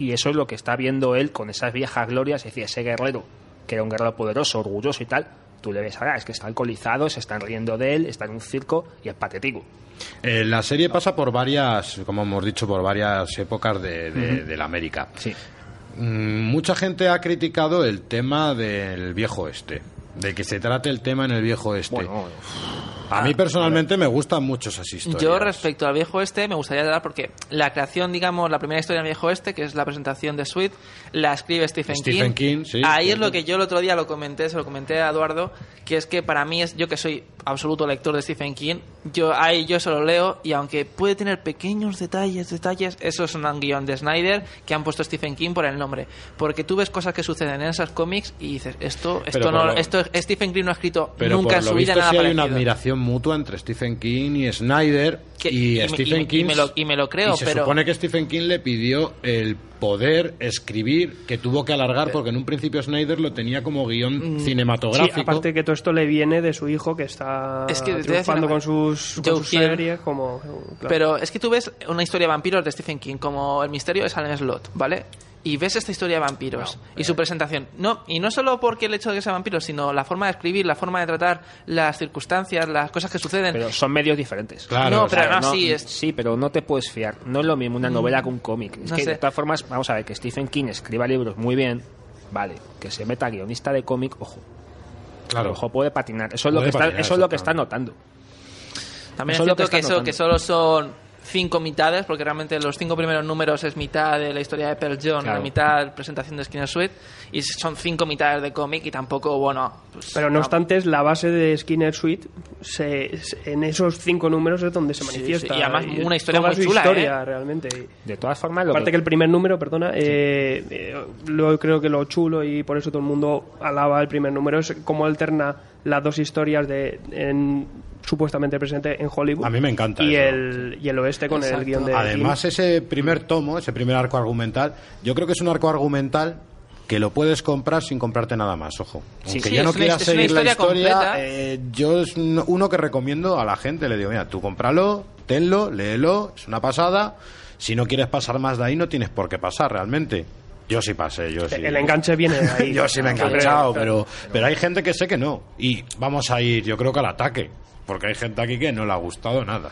Y eso es lo que está viendo él con esas viejas glorias, es decir, ese guerrero, que era un guerrero poderoso, orgulloso y tal, tú le ves ahora, es que está alcoholizado, se están riendo de él, está en un circo y es patético. Eh, la serie pasa por varias, como hemos dicho, por varias épocas de, de- de la América. Sí. Mm, mucha gente ha criticado el tema del viejo este, de que se trate el tema en el viejo este. Bueno, a mí personalmente me gustan mucho esas historias. Yo respecto al viejo este me gustaría dar porque la creación, digamos, la primera historia del viejo este, que es la presentación de Sweet, la escribe Stephen, Stephen King, sí, Ahí es lo que yo el otro día lo comenté, se lo comenté a Eduardo, que es que para mí es yo que soy absoluto lector de Stephen King, yo ahí yo se lo leo y aunque puede tener pequeños detalles, detalles, eso es un guion de Snyder que han puesto Stephen King por el nombre, porque tú ves cosas que suceden en esos cómics y dices, esto esto no lo- esto Stephen King no ha escrito Pero nunca en su vida nada sí hay una admiración mutua entre Stephen King y Snyder Que- y, Stephen y- y King. me lo- y me lo creo, y se pero- supone que Stephen King le pidió el poder escribir que tuvo que alargar porque en un principio Snyder lo tenía como guion Mm. cinematográfico. Sí, aparte que todo esto le viene de su hijo que está Es que triunfando con sus, con Joe sus Hill. series como... claro. Pero es que tú ves una historia de vampiros de Stephen King, como El misterio de Salem Slot, ¿vale? Y ves esta historia de vampiros y su presentación. No, y no solo porque el hecho de que sea vampiro, sino la forma de escribir, la forma de tratar las circunstancias, las cosas que suceden. pero son medios diferentes. Claro, no, o pero sea, no, sí, es, Sí, pero no te puedes fiar. No es lo mismo una novela que un cómic. Es no que, sé. de todas formas, vamos a ver, que Stephen King escriba libros muy bien, vale. Que se meta guionista de cómic, ojo. Claro. Ojo, puede patinar. Eso es lo que, está, eso es lo que está notando. también eso es que cierto que, eso, que solo son cinco mitades, porque realmente los cinco primeros números es mitad de la historia de Pearl John, Claro. la mitad presentación de Skinner Suite, y son cinco mitades de cómic y tampoco, bueno... pues, Pero no obstante, es la base de Skinner Suite, se, se- en esos cinco números es donde se Sí, manifiesta. sí, y además una historia muy chula, historia, ¿eh? realmente. De todas formas, lo Aparte que... el primer número, perdona, eh, eh, lo creo que lo chulo y por eso todo el mundo alaba el primer número es cómo alterna las dos historias de en, supuestamente presente en Hollywood. A mí me encanta Y eso. el, y el oeste con Exacto. el guion de Además, ese primer tomo, ese primer arco argumental, yo creo que es un arco argumental que lo puedes comprar sin comprarte nada más, ojo. Aunque sí, ya no quieras seguir la historia eh, yo es un- uno que recomiendo a la gente, le digo, mira, tú cómpralo, tenlo, léelo, es una pasada. Si no quieres pasar más de ahí, no tienes por qué pasar realmente. Yo sí pasé, yo sí. El enganche viene de ahí. Yo sí me he enganchado, pero, pero hay gente que sé que no. Y vamos a ir, yo creo que al ataque. Porque hay gente aquí que no le ha gustado nada.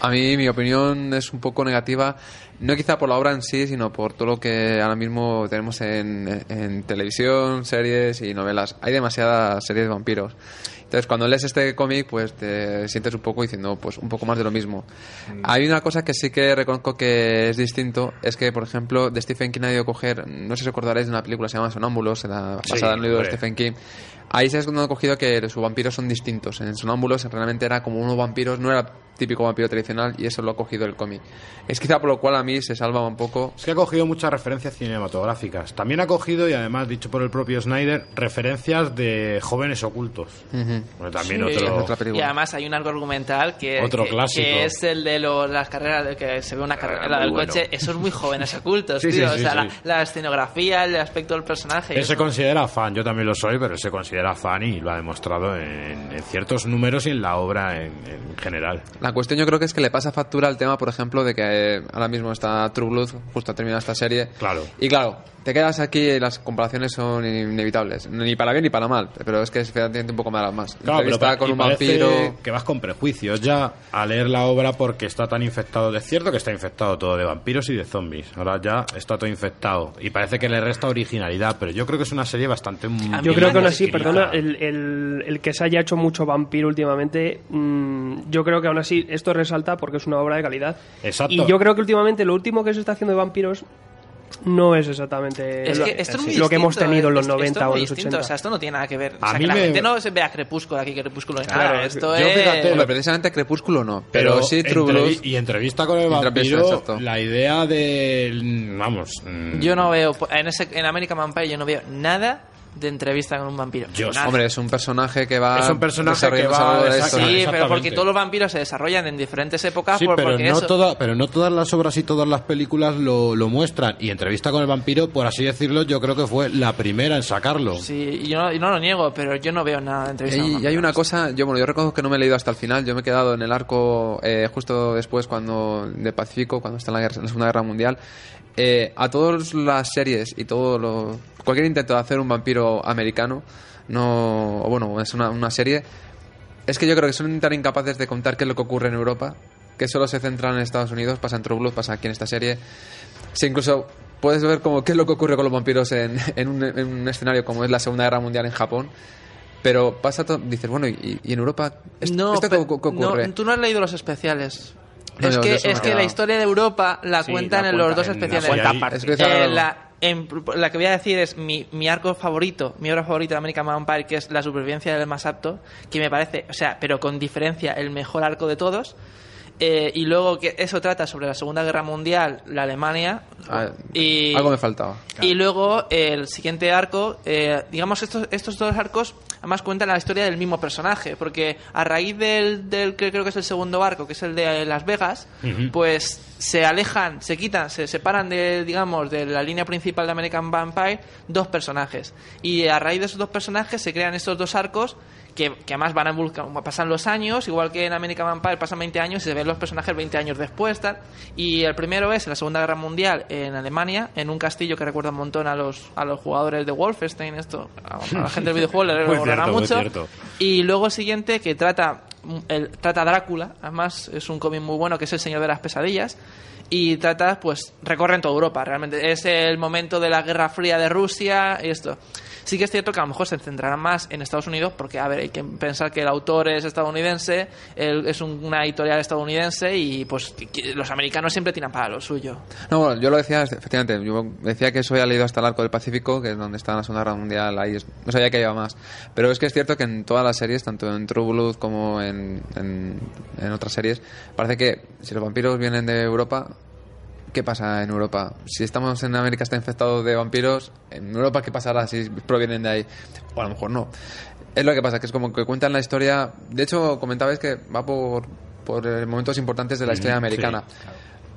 A mí mi opinión es un poco negativa, no quizá por la obra en sí, sino por todo lo que ahora mismo tenemos en, en televisión, series y novelas. Hay demasiadas series de vampiros. Entonces, cuando lees este cómic, pues te sientes un poco diciendo, pues un poco más de lo mismo. Hay una cosa que sí que reconozco que es distinto, es que, por ejemplo, de Stephen King ha ido a coger, no sé si os acordaréis de una película que se llama Sonámbulos, en la Sí, basada en el libro de. Stephen King. Ahí se han cogido que sus vampiros son distintos. En Sonámbulos realmente era como unos vampiros, no era típico vampiro tradicional y eso lo ha cogido el cómic. Es quizá por lo cual a mí se salva un poco. Es que ha cogido muchas referencias cinematográficas. También ha cogido, y además dicho por el propio Snyder, referencias de jóvenes ocultos. Bueno, también Sí. otro... otra Y además hay un arco argumental que, Otro que- clásico. que es el de lo- las carreras, de que se ve una carrera Ah, la del bueno. coche. Esos muy jóvenes ocultos, Sí, sí, tío. sí, o sea, sí. La, la escenografía, el aspecto del personaje. Él se eso. considera fan, yo también lo soy, pero él se considera fan y lo ha demostrado en, en ciertos números y en la obra en, en general. La cuestión yo creo que es que le pasa factura al tema, por ejemplo, de que eh, ahora mismo está True Blood, justo ha terminado esta serie. Claro. Y claro, te quedas aquí y las comparaciones son inevitables. Ni para bien ni para mal, pero es que es un poco más. más. Claro, pero Entrevista pa- con y un vampiro. que vas con prejuicios ya a leer la obra porque está tan infectado. Es cierto que está infectado todo de vampiros y de zombies. Ahora ya está todo infectado y parece que le resta originalidad, pero yo creo que es una serie bastante. Yo creo que aún así, perdona, el, el- el que se haya hecho mucho vampiro últimamente, mm, yo creo que aún así esto resalta porque es una obra de calidad. Exacto. Y yo creo que últimamente lo último que se está haciendo de vampiros no es exactamente Es lo, que esto es muy lo que hemos tenido en los esto- esto 90 es o los distinto, 80. O sea, esto no tiene nada que ver. O A sea, mí que la me- gente no se vea Crepúsculo aquí, Crepúsculo Claro, nada. Esto yo es... fíjate, precisamente Crepúsculo no, pero, Pero sí True y entrevista con el Entrevista, vampiro, exacto. la idea de. Vamos. mm, Yo no veo, en, ese, en American Vampire yo no veo nada de entrevista con un vampiro. Yo- Nada. Hombre, es un personaje que va. Es un personaje que va de. Sí, pero porque todos los vampiros se desarrollan en diferentes épocas. Sí, por- pero no, eso- toda- pero no todas las obras y todas las películas lo, lo muestran. Y entrevista con el vampiro, por así decirlo, yo creo que fue la primera en sacarlo. Sí, y yo no, y no lo niego, pero yo no veo nada de entrevista con Y, y hay una cosa, yo bueno, yo reconozco que no me he leído hasta el final, yo me he quedado en el arco eh, justo después cuando de Pacífico, cuando está en la, guerra- en la Segunda Guerra Mundial. Eh, a todas las series y todo lo, cualquier intento de hacer un vampiro americano, no, o bueno, es una, una serie, es que yo creo que son tan incapaces de contar qué es lo que ocurre en Europa, que solo se centran en Estados Unidos, pasa en True Blood, pasa aquí en esta serie. Si incluso puedes ver como qué es lo que ocurre con los vampiros en, en un, en un escenario como es la Segunda Guerra Mundial en Japón. Pero pasa todo, dices, bueno, ¿y, y en Europa esto, No, esto qué, qué no, ocurre? tú no has leído los especiales. Es que, es que la historia de Europa la Sí, cuentan la en los dos en la especiales. cuenta. Es que Eh, la, en- la que voy a decir es mi, mi arco favorito, mi obra favorita de American Vampire, que es La supervivencia del más apto, que me parece, o sea, pero con diferencia, el mejor arco de todos. Eh, y luego que eso trata sobre la Segunda Guerra Mundial, la Alemania. Ah, y, Algo me faltaba. y luego el siguiente arco, eh, digamos, estos, estos dos arcos además cuentan la historia del mismo personaje, porque a raíz del, del que creo que es el segundo arco, que es el de Las Vegas, pues se alejan, se quitan, se separan de, digamos, de la línea principal de American Vampire dos personajes. Y a raíz de esos dos personajes se crean estos dos arcos que, que además van a pasan los años, igual que en American Vampire pasan 20 años y se ven los personajes 20 años después, tal. Y el primero es en la Segunda Guerra Mundial en Alemania, en un castillo que recuerda un montón a los, a los jugadores de Wolfenstein, esto, a, a la gente del videojuego le recordará mucho. Y luego el siguiente que trata el, trata a Drácula, además es un cómic muy bueno que es El Señor de las Pesadillas y trata pues recorren toda Europa, realmente es el momento de la Guerra Fría de Rusia y esto. Sí que es cierto que a lo mejor se centrarán más en Estados Unidos porque, a ver, hay que pensar que el autor es estadounidense, él es un- una editorial estadounidense y pues los americanos siempre tiran para lo suyo. No, bueno, yo lo decía, efectivamente, yo decía que eso había leído hasta el arco del Pacífico, que es donde está la Segunda Guerra Mundial, ahí es- no sabía que iba más. Pero es que es cierto que en todas las series, tanto en True Blood como en, en, en otras series, parece que si los vampiros vienen de Europa, ¿qué pasa en Europa? Si estamos en América está infectado de vampiros, en Europa ¿qué pasará si provienen de ahí? O a lo mejor no. Es lo que pasa, que es como que cuentan la historia. De hecho, comentabais que va por, por eh, momentos importantes de la historia Mm, sí, americana.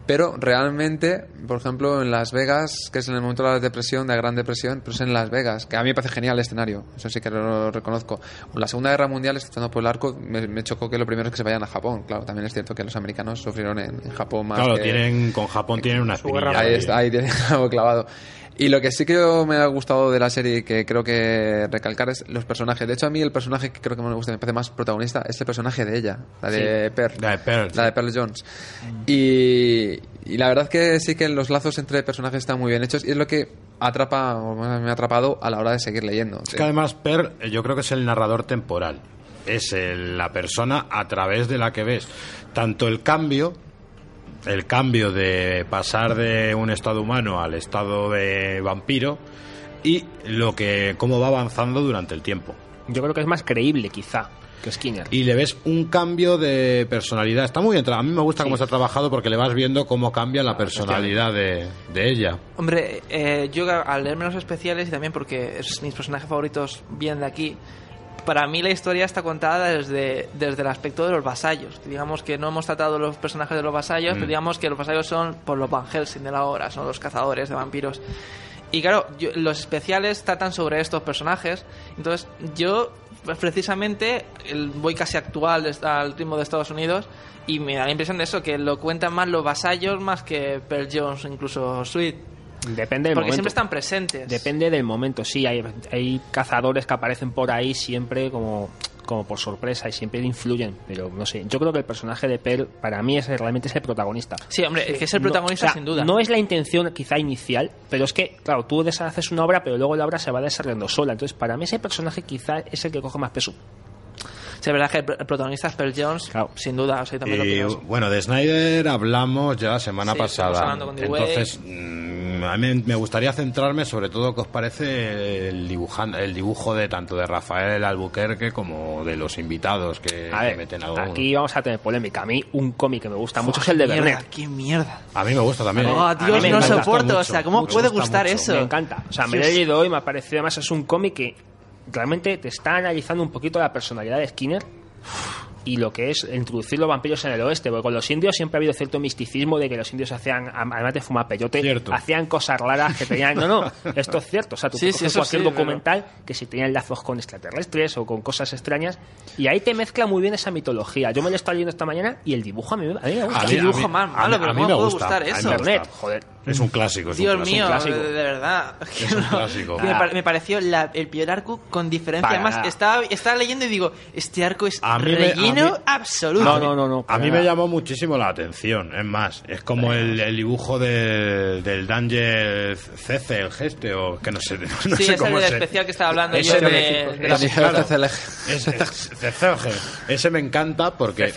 Pero realmente, por ejemplo, en Las Vegas, que es en el momento de la depresión, de la Gran Depresión, pero es en Las Vegas, que a mí me parece genial el escenario, eso sí que lo reconozco. La Segunda Guerra Mundial, estando por el arco, me, me chocó que lo primero es que se vayan a Japón. Claro, también es cierto que los americanos sufrieron en, en Japón más. Claro, que- tienen, con Japón tienen una. Ahí está, ahí tiene algo clavado. Y lo que sí que me ha gustado de la serie y que creo que recalcar es los personajes. De hecho, a mí el personaje que creo que me gusta, me parece más protagonista, es el personaje de ella, la de Pearl. La de Pearl, La de sí. Pearl Jones. Y, y la verdad que sí que los lazos entre personajes están muy bien hechos y es lo que atrapa, o me ha atrapado a la hora de seguir leyendo. Es que además Per, eh, yo creo que es el narrador temporal. Es el- la persona a través de la que ves tanto el cambio, el cambio de pasar de un estado humano al estado de vampiro y lo que cómo va avanzando durante el tiempo. Yo creo que es más creíble, quizá, que Skinner. Y le ves un cambio de personalidad. Está muy bien. A mí me gusta cómo está trabajado porque le vas viendo cómo cambia la personalidad de, de ella. Hombre, eh, yo al leerme los especiales y también porque es, mis personajes favoritos vienen de aquí, para mí la historia está contada desde, desde el aspecto de los vasallos. Digamos que no hemos tratado los personajes de los vasallos, pero digamos que los vasallos son por los Van Helsing de la obra, son los cazadores de vampiros. Y claro, yo- los especiales tratan sobre estos personajes. Entonces, yo pues, precisamente el- voy casi actual al ritmo de Estados Unidos y me da la impresión de eso, que lo cuentan más los vasallos más que Pearl Jones, incluso Sweet. Depende del Porque momento. siempre están presentes. Depende del momento, sí. Hay, hay cazadores que aparecen por ahí siempre como, como por sorpresa y siempre influyen. Pero no sé, yo creo que el personaje de Pearl para mí es realmente es el protagonista. Sí, hombre, es que es el No, protagonista o sea, sin duda. No es la intención quizá inicial, pero es que, claro, tú deshaces una obra, pero luego la obra se va desarrollando sola. Entonces, para mí ese personaje quizá es el que coge más peso. Sí, es verdad que el, protagonista es Pearl Jones, Claro. sin duda. O sea, también lo Y, pienso. bueno, de Snyder hablamos ya la semana Sí, pasada. hablando con The Entonces, mm, a mí me gustaría centrarme sobre todo qué os parece el, dibujan, el dibujo de tanto de Rafael Albuquerque como de los invitados que, A que ver, meten algunos. aquí vamos a tener polémica. A mí, un cómic que me gusta mucho es el de mierda, Bernet. ¡Qué mierda! A mí me gusta también. Oh. Dios, no soporto. mucho, o sea, ¿cómo puede gusta gustar mucho. eso? Me encanta. O sea, me lo he leído hoy, me ha parecido además es un cómic que realmente te está analizando un poquito la personalidad de Skinner y lo que es introducir los vampiros en el oeste, porque con los indios siempre ha habido cierto misticismo de que los indios hacían, además de fumar peyote, Cierto. hacían cosas raras que tenían. No, no, esto es cierto. O sea, tú Sí, coges cualquier sí, pero- documental que si tenían lazos con extraterrestres o con cosas extrañas, y ahí te mezcla muy bien esa mitología. Yo me lo he estado leyendo esta mañana y el dibujo a mí, a mí me gusta. A mí- a dibujo mí- más a malo, mí- pero a mí ¿cómo me puede gusta, gustar eso? Internet, joder. Es un clásico. Es un Dios clásico. mío, clásico. de, de verdad. Es un clásico. Me, pare- me pareció la- el peor arco con diferencia. Para Además, estaba, estaba leyendo y digo, este arco es A mí me- a relleno mí- absoluto. No, no, no, no. A mí me llamó muchísimo la atención, es más, es como el, el dibujo del, del Danger CC, el geste, o que no sé, no sí, sé es cómo el especial que estaba hablando Ese yo me- de, de claro, es- es- Cecege. Ese me encanta porque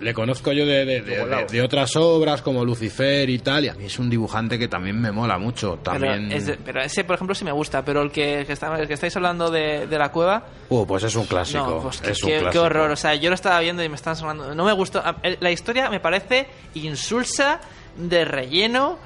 le conozco yo de, de- de- de- de otras obras como Lucifer y tal, y a mí es un dibujante que también me mola mucho. Pero, También... es de- pero ese, por ejemplo, sí me gusta. Pero el que, el que, está- el que estáis hablando de, de la cueva, Uh, pues es un clásico. no, pues es qué, un qué- qué clásico. horror. O sea, yo lo estaba viendo y me están sonando. No me gustó. La historia me parece insulsa, de relleno,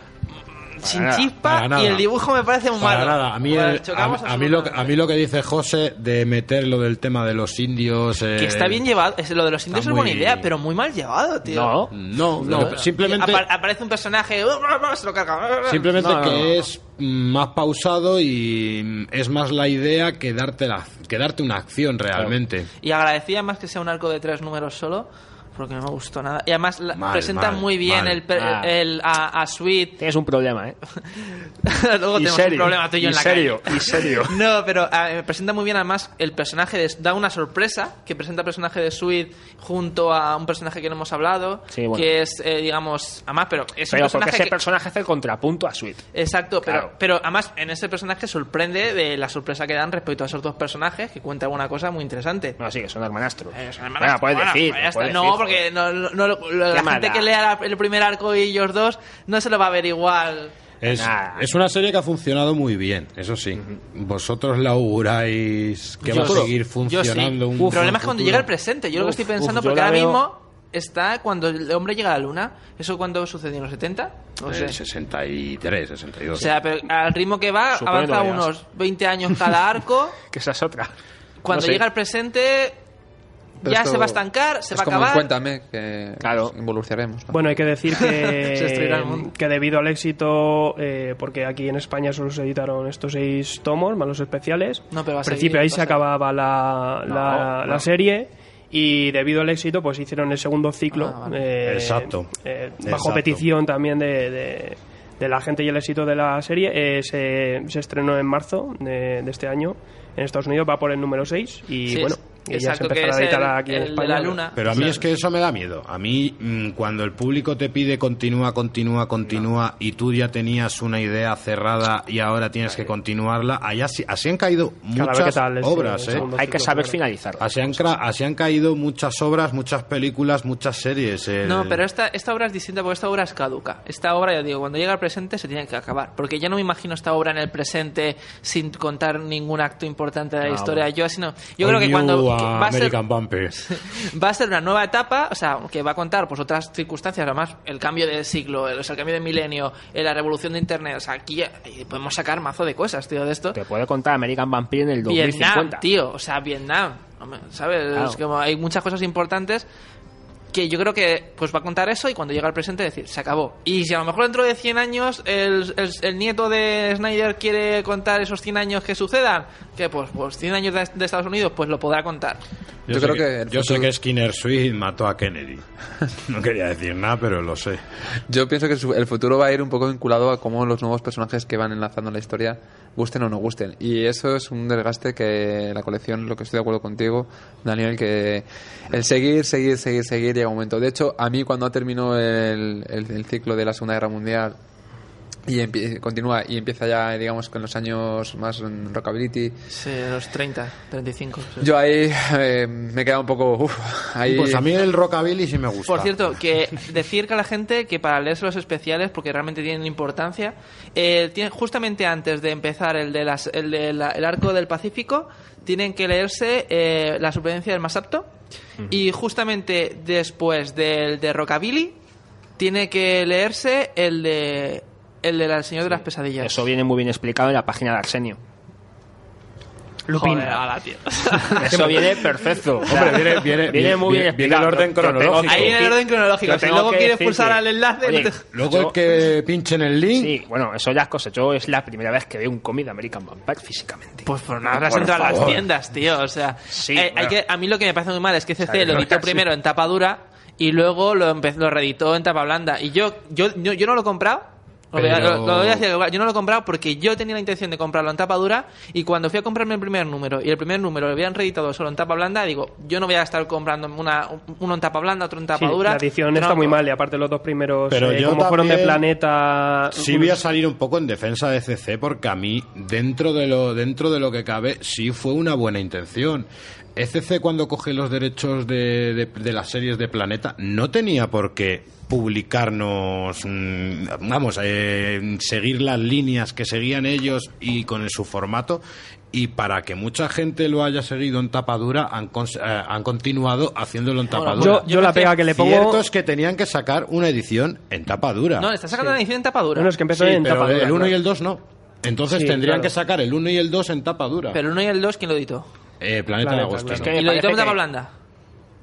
sin nada, chispa, y el dibujo me parece muy malo. nada, a mí, el- a, a mí lo, que- a mí lo que dice José de meter lo del tema de los indios... eh, Que está bien llevado. Es, lo de los indios es buena idea, pero muy mal llevado, tío. No, No, No, simplemente... Apa- aparece un personaje, se lo carga. Simplemente No, no, que no. es más pausado y es más la idea que darte, la, que darte una acción realmente. Y agradecía más que sea un arco de tres números solo, porque no me gustó nada. Y además la- Mal, presenta mal, muy bien mal. el, per- Ah. el- a, a Sweet. tienes un problema, ¿eh? Luego Y tenemos serio, un problema tú y yo y en la serio, calle. y serio. No, pero me presenta muy bien además el personaje, de- da una sorpresa, que presenta el personaje de Sweet junto a un personaje que no hemos hablado, Sí, bueno. que es, eh, digamos, además, pero es un Pero porque personaje ese que- personaje hace el contrapunto a Sweet. Exacto, pero, Claro. pero además en ese personaje sorprende de la sorpresa que dan respecto a esos dos personajes, que cuenta alguna cosa muy interesante. No, sí, que son hermanastros. Eh, son Venga, hermanas- puedes bueno, decir. pues No, decir, porque no, no- no- lo- la ¿Qué gente que lea el primer arco y ellos dos no se lo va a ver igual. Es, es una serie que ha funcionado muy bien, eso sí. Vosotros la auguráis que va a seguir yo sí. funcionando. un El problema es cuando llega el presente. Yo lo que Uf, estoy pensando, uf, porque la ahora veo- mismo está cuando el hombre llega a la luna. ¿Eso cuándo sucedió? ¿En los 70? No sé. El 63, 62. O sea, pero al ritmo que va, avanza unos 20 años cada arco. Que esa es otra. Cuando No sé. llega el presente, ya esto se va a estancar, se es va a como en acabar. Cuéntame, que Claro. involucraremos. ¿no? Bueno, hay que decir que, que debido al éxito, eh, porque aquí en España solo se editaron estos seis tomos, más los especiales, No, pero va a al principio seguir, ahí va se acababa la, la, No, la no. serie y debido al éxito pues hicieron el segundo ciclo Ah, vale. eh, Exacto. eh, bajo Exacto. petición también de, de- de la gente y el éxito de la serie eh, se, se estrenó en marzo de, de este año en Estados Unidos va por el número 6 y Sí, bueno es- y ya exacto, se que empezará a es editar el- aquí en el de España la luna. Pero a mí es que eso me da miedo. A mí, mm, cuando el público te pide continúa, continúa, continúa, y tú ya tenías una idea cerrada y ahora tienes que continuarla, ahí así, así han caído muchas tal, obras, eh, ¿eh? Hay que saber finalizar. Así han, cra- así han caído muchas obras, muchas películas, muchas series. el- No, pero esta, esta obra es distinta porque esta obra es caduca. Esta obra, ya digo, cuando llega al presente se tiene que acabar. Porque yo no me imagino esta obra en el presente sin contar ningún acto importante de la Ah, historia. bueno. Yo así no. Yo creo que cuando va a ser American Vampires. va a ser una nueva etapa, o sea, que va a contar pues otras circunstancias, además el cambio de siglo, el, o sea, el cambio de milenio, eh, la revolución de internet, o sea, aquí eh, podemos sacar mazo de cosas, tío, de esto. Te puede contar American Vampire en el Vietnam, 2050. tío, o sea, Vietnam, ¿sabes? Claro. Es como hay muchas cosas importantes que yo creo que pues va a contar eso y cuando llega al presente decir, se acabó. Y si a lo mejor dentro de 100 años el, el- el nieto de Snyder quiere contar esos 100 años que sucedan, que pues, pues 100 años de, de Estados Unidos, pues lo podrá contar. Yo, Yo sé creo que, yo sé que Skinner Sweet mató a Kennedy. No quería decir nada, pero lo sé. Yo pienso que su- el futuro va a ir un poco vinculado a cómo los nuevos personajes que van enlazando la historia gusten o no gusten. Y eso es un desgaste que la colección, lo que estoy de acuerdo contigo, Daniel, que el seguir, seguir, seguir, seguir llega un momento. De hecho, a mí cuando terminó el, el- el ciclo de la Segunda Guerra Mundial y continúa y empieza ya, digamos, con los años más en rockabilly, Sí, los 30, 35. sí. yo ahí eh, me queda un poco... uf, ahí, Pues a mí el rockabilly sí me gusta. Por cierto, que decir que a la gente que para leerse los especiales, porque realmente tienen importancia, eh, tiene- justamente antes de empezar el, de las, el, de la- el arco del Pacífico, tienen que leerse eh, La supervivencia del más apto. Y justamente después del de Rockabilly, tiene que leerse el de el del Señor de las Pesadillas. Eso viene muy bien explicado en la página de Arsenio. Lupin. Joder, ala, tío. Eso viene perfecto. Hombre, viene- viene- viene- muy bien viene- viene el explicado. orden cronológico. Ahí en el orden cronológico. Si luego quieres pulsar al enlace, Oye, no te- Luego yo- el que pinchen el link. Sí, bueno, eso ya es cosa. Yo es la primera vez que veo un cómic de American Vampire físicamente. Pues por nada habrás entrado a las tiendas, tío. O sea, Sí, eh, hay que, a mí lo que me parece muy mal es que CC sea, lo editó primero en tapa dura y luego lo, empe- lo reeditó en tapa blanda. Y yo, yo, yo, yo no lo he comprado. Lo voy a- Pero- lo- lo voy a decir, yo no lo he comprado porque yo tenía la intención de comprarlo en tapa dura y cuando fui a comprarme el primer número y el primer número lo habían reeditado solo en tapa blanda, digo, yo no voy a estar comprando una, uno en tapa blanda, otro en tapa Sí, dura. la edición No, está muy mal y aparte los dos primeros Pero eh, yo como fueron de planeta Sí voy a salir un poco en defensa de CC porque a mí dentro de lo dentro de lo que cabe sí fue una buena intención. ECC cuando coge los derechos de, de- de las series de Planeta no tenía por qué publicarnos, mm, vamos, eh, seguir las líneas que seguían ellos y con su formato y para que mucha gente lo haya seguido en tapadura han, cons- eh, han continuado haciéndolo en Bueno, tapadura. yo, Yo yo la pega que le pongo Cierto es que tenían que sacar una edición en tapadura. No, está sacando la edición en tapa dura. bueno, es que empezó Sí, en pero tapa dura, el 1 y el 2 no. Entonces Sí, tendrían claro. que sacar el 1 y el 2 en tapa dura. Pero el 1 y el 2, ¿quién lo editó? Eh, Planeta, de Agosto. claro. Es que y lo editó en parece tapa que- blanda.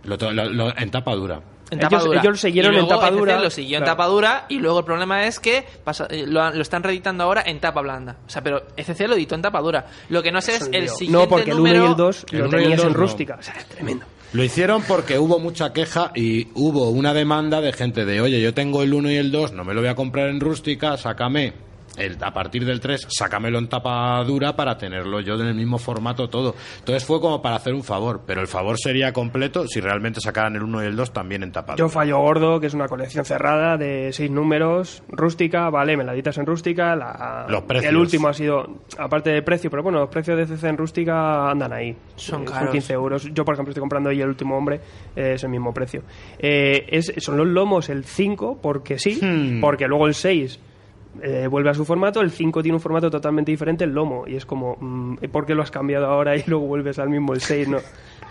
Lo lo- lo- en tapa dura. En Ellos- tapa dura. ellos siguieron Y en tapa dura, lo siguió en claro. tapa dura y luego el problema es que pasa- eh, lo, lo están reeditando ahora en tapa blanda. O sea, pero ECC lo editó en tapa dura. Lo que no sé es el siguiente no, porque el 1 número... y el 2 El lo tenías en no. rústica. O sea, es tremendo. Lo hicieron porque hubo mucha queja y hubo una demanda de gente de, oye, yo tengo el 1 y el 2, no me lo voy a comprar en rústica, sácame el, a partir del 3, sácamelo en tapa dura para tenerlo yo en el mismo formato todo. Entonces fue como para hacer un favor, pero el favor sería completo si realmente sacaran el 1 y el 2 también en tapa Yo fallo gordo, que es una colección cerrada de seis números, rústica, vale, me la editas en rústica. La, Los precios. El último ha sido, aparte de precio, pero bueno, los precios de CC en rústica andan ahí. Son Eh, caros. 15 euros. Yo, por ejemplo, estoy comprando ahí el último hombre, eh, es el mismo precio. Eh, es, son los lomos el 5, porque sí, Hmm. porque luego el 6 eh, vuelve a su formato, el 5 tiene un formato totalmente diferente, el lomo, y es como, mm, ¿por qué lo has cambiado ahora y luego vuelves al mismo el 6? No,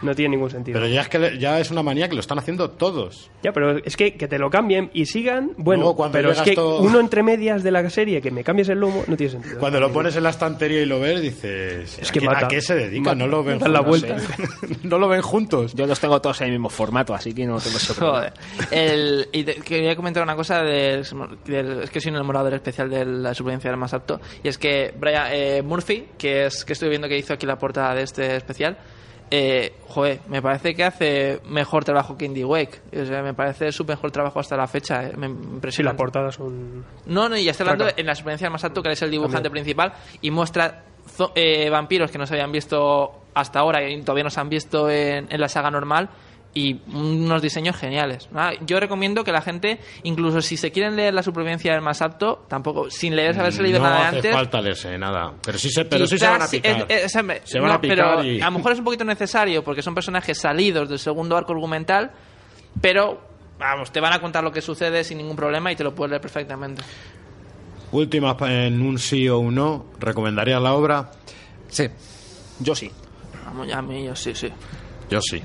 no tiene ningún sentido. Pero ya es que le- ya es una manía que lo están haciendo todos. Ya, pero es que que te lo cambien y sigan, bueno, Luego, pero es que todo- uno entre medias de la serie que me cambies el lomo no tiene sentido. Cuando lo pones en la estantería y lo ves, dices, Es ¿a que qué, mata. a qué se dedica? Mata. No lo ven Da la juntos. vuelta. no lo ven juntos. Yo los tengo todos en el mismo formato, así que no tengo ese problema. Joder. El, y te- quería comentar una cosa del, del- es que soy un enamorado del especial de la supervivencia del más apto y es que Brian eh, Murphy que es que estoy viendo que hizo aquí la portada de este especial eh, joder, me parece que hace mejor trabajo que Indie Wake. O sea, me parece su mejor trabajo hasta la fecha. eh, Me Sí, impresiona. las portadas son... No, no, y ya estoy hablando en la experiencia más alto, que es el dibujante También. principal, y muestra eh, vampiros que no se habían visto hasta ahora y todavía no se han visto en, en la saga normal, y unos diseños geniales. Yo recomiendo que la gente, incluso si se quieren leer la supervivencia del más apto, tampoco, sin leer, haberse leído no nada hace antes. falta leerse nada. Pero sí se, pero sí se van a picar. es- es- hombre, Se van no, a picar pero y- a lo mejor es un poquito necesario porque son personajes salidos del segundo arco argumental, pero vamos, te van a contar lo que sucede sin ningún problema y te lo puedes leer perfectamente. Última en un sí o un no. ¿Recomendarías la obra? Sí. Yo sí. Vamos, ya a mí, yo sí, sí. Yo sí.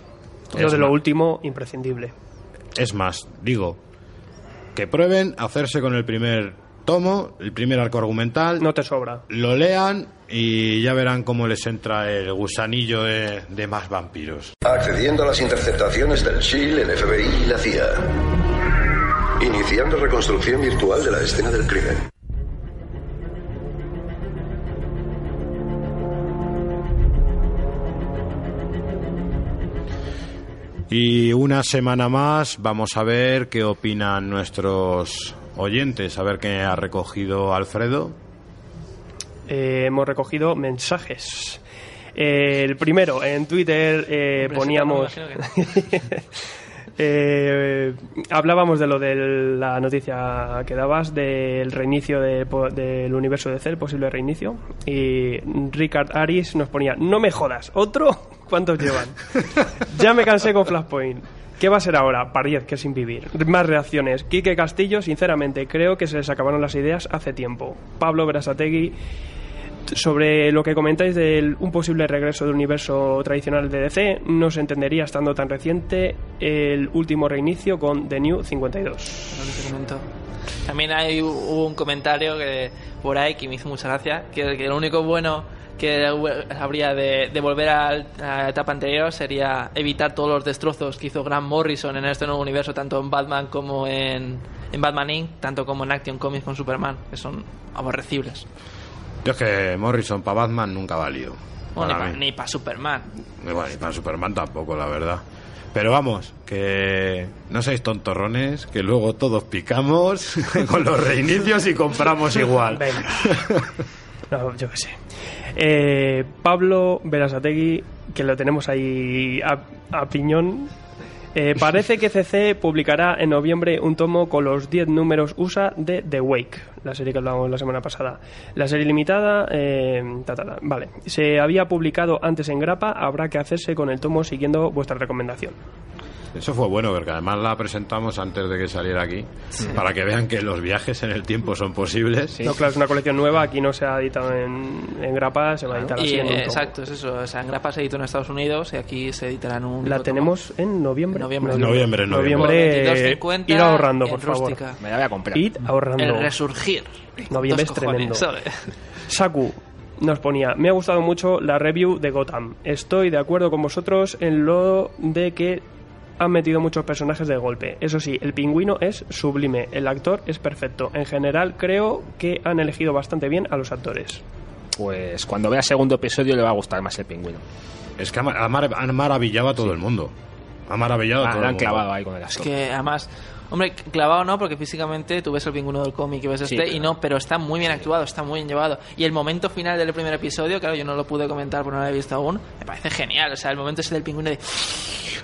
Lo Es de lo más- último, imprescindible. Es más, digo, que prueben hacerse con el primer tomo, el primer arco argumental, No te sobra. lo lean y ya verán cómo les entra el gusanillo de, de más vampiros. Accediendo a las interceptaciones del SHIELD, el FBI y la CIA. Iniciando reconstrucción virtual de la escena del crimen. Y una semana más vamos a ver qué opinan nuestros oyentes, a ver qué ha recogido Alfredo. Eh, hemos recogido mensajes. Eh, el primero, en Twitter eh, poníamos... Eh, hablábamos de lo de la noticia que dabas del reinicio de del universo de el posible reinicio. Y Richard Aris nos ponía: No me jodas, ¿otro? ¿Cuántos llevan? ya me cansé con Flashpoint. ¿Qué va a ser ahora? Pariez, que sin vivir. Más reacciones. Quique Castillo, sinceramente, creo que se les acabaron las ideas hace tiempo. Pablo Berasategui, sobre lo que comentáis de un posible regreso del universo tradicional de DC, no se entendería estando tan reciente el último reinicio con The New 52. No te comento. También hay hubo un comentario que por ahí que me hizo mucha gracia, que, que lo único bueno que habría de, de volver a la etapa anterior sería evitar todos los destrozos que hizo Grant Morrison en este nuevo universo, tanto en Batman como en, en Batman Inc., tanto como en Action Comics con Superman, que son aborrecibles. Yo es que Morrison para Batman nunca ha valido. Bueno, para ni, pa- ni para Superman. Bueno, y para Superman tampoco, la verdad. Pero vamos, que no seáis tontorrones, que luego todos picamos con los reinicios y compramos igual. Venga. No, yo qué sé. Eh, Pablo Berasategui, que lo tenemos ahí a, a piñón. eh, parece que CC publicará en noviembre un tomo con los 10 números USA de The Wake, la serie que hablábamos la semana pasada. La serie limitada, eh, vale. Se había publicado antes en grapa, habrá que hacerse con el tomo siguiendo vuestra recomendación. Eso fue bueno, porque además la presentamos antes de que saliera aquí, para que vean que los viajes en el tiempo son posibles. No, claro, es una colección nueva, aquí no se ha editado en, en grapa, se va a editar así en eh, exacto, es eso. O sea, en Grapa se editó en Estados Unidos y aquí se editará en un. La tenemos en noviembre. Noviembre. Noviembre, noviembre. Noviembre, 22.50 ir ahorrando, por favor. Me la voy a comprar. Id ahorrando. El resurgir. Noviembre Dos es tremendo. cojones. Saku nos ponía, me ha gustado mucho la review de Gotham. Estoy de acuerdo con vosotros en lo de que han metido muchos personajes de golpe. Eso sí, el pingüino es sublime, el actor es perfecto. En general creo que han elegido bastante bien a los actores. Pues cuando vea el segundo episodio le va a gustar más el pingüino. Es que ha, mar- ha mar- ha maravillado a todo el mundo. Ha maravillado a Ah, todo el han mundo. clavado ahí con el Es actor. que además, hombre, clavado no, porque físicamente tú ves el pingüino del cómic y ves Sí, este, y no, pero está muy bien actuado, está muy bien llevado. Y el momento final del primer episodio, claro, yo no lo pude comentar porque no lo he visto aún, me parece genial. O sea, el momento ese del pingüino de.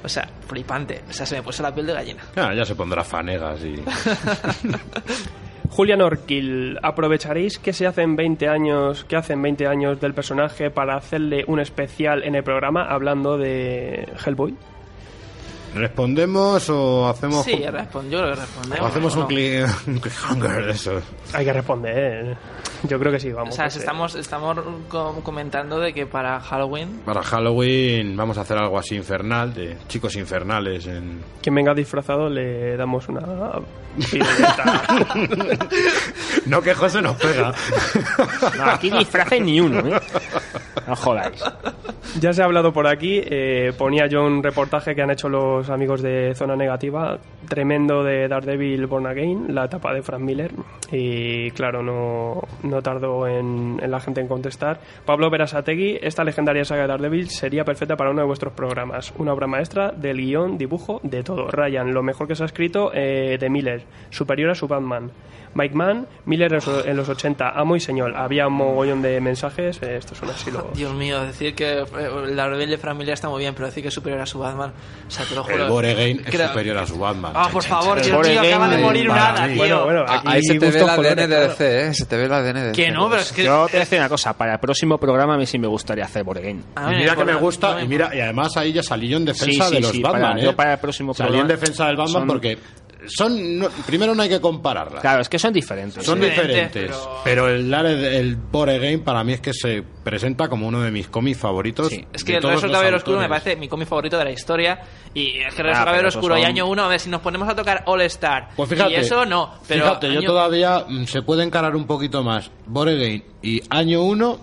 O sea, flipante. O sea, se me puso la piel de gallina. Ah, ya se pondrá fanegas y... Julian Orkil, ¿aprovecharéis que se hacen 20 años, que hacen 20 años del personaje para hacerle un especial en el programa hablando de Hellboy? ¿Respondemos o hacemos, Sí, respon- yo creo que respondemos. o hacemos ¿o un no? click, un cliffhanger de eso? Hay que responder. Yo creo que sí, O vamos. sea, que sí. estamos, estamos com- comentando de que para Halloween Para Halloween vamos a hacer algo así infernal, de chicos infernales en... Quien venga disfrazado le damos una. No que José nos pega. No, aquí disfraces ni uno, ¿eh? No jodáis. Ya se ha hablado por aquí, eh, ponía yo un reportaje que han hecho los amigos de Zona Negativa, tremendo de Daredevil Born Again, la etapa de Frank Miller, y claro, no, no tardó en, la gente en contestar. Pablo Verasategui, esta legendaria saga de Daredevil sería perfecta para uno de vuestros programas, una obra maestra del guion, dibujo, de todo. Ryan, lo mejor que se ha escrito eh, de Miller, superior a su Batman. Mike Mann, Miller en los- en los 80, amo y señor. Había un mogollón de mensajes, eh, esto es un asilo. Dios mío, decir que eh, la rebelión de familia está muy bien, pero decir que es superior a su Batman, o sea, te lo juro. El Boregain es Creo- superior a su Batman. Ah, por favor, Dios mío, acaba de morir un hada, tío. Bueno, bueno, aquí Ahí se te ve el ADN de. DC, ¿eh? Se te ve el ADN de DC. Que no, pero es que... Yo te voy a decir una cosa, para el próximo programa a mí sí me gustaría hacer Borgen. A Y mira que me gusta, y mira, y además ahí ya salí yo en defensa Sí, sí, de los sí, Batman, para- ¿eh? yo para el próximo Salí en programa defensa del Batman son- porque son no- primero no hay que compararlas. Claro, es que son diferentes. Son ¿eh? diferentes, pero- pero, el Lare- el Board Game para mí es que se presenta como uno de mis cómics favoritos. Sí. Es que el los Caballero Oscuro me parece mi cómic favorito de la historia. Y es que el Regreso Ah, del Caballero Oscuro y son- año 1, a ver si nos ponemos a tocar All Star. Pues fíjate, y eso no. Pero fíjate, yo año- todavía mm, se puede encarar un poquito más Boregame y año 1,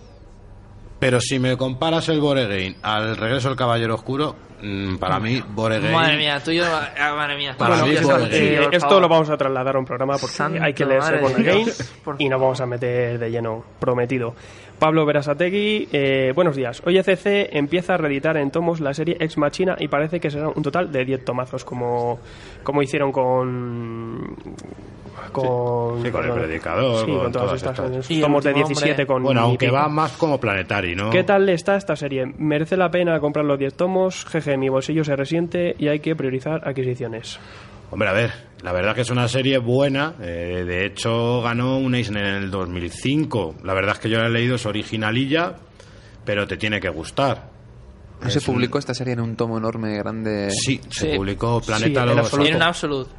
pero si me comparas el Boregame al regreso del Caballero Oscuro, mm, para mí Boregame Madre mía, tú y yo. ah, madre mía. Para Bueno, mí eh, esto favor. lo vamos a trasladar a un programa porque hay que leerse por y nos vamos a meter de lleno, prometido. Pablo Verasategui, eh, buenos días. Hoy ECC empieza a reeditar en tomos la serie Ex Machina y parece que será un total de 10 tomazos, como, como hicieron con. Con, Sí, con el perdón. Predicador, Sí, con con todas todas estas. estas. Y el tomos de último 17 hombre. con. Bueno, aunque pico. va más como Planetary, ¿no? ¿Qué tal está esta serie? ¿Merece la pena comprar los 10 tomos? Jeje, mi bolsillo se resiente y hay que priorizar adquisiciones. Hombre, a ver, la verdad que es una serie buena. eh, de hecho, ganó un Eisner en el 2005. La verdad es que yo la he leído, es originalilla, pero te tiene que gustar. ¿No se Es un- publicó esta serie en un tomo enorme, grande? Sí, se Sí. publicó Sí, Planeta en Los... absoluto. En un absolute.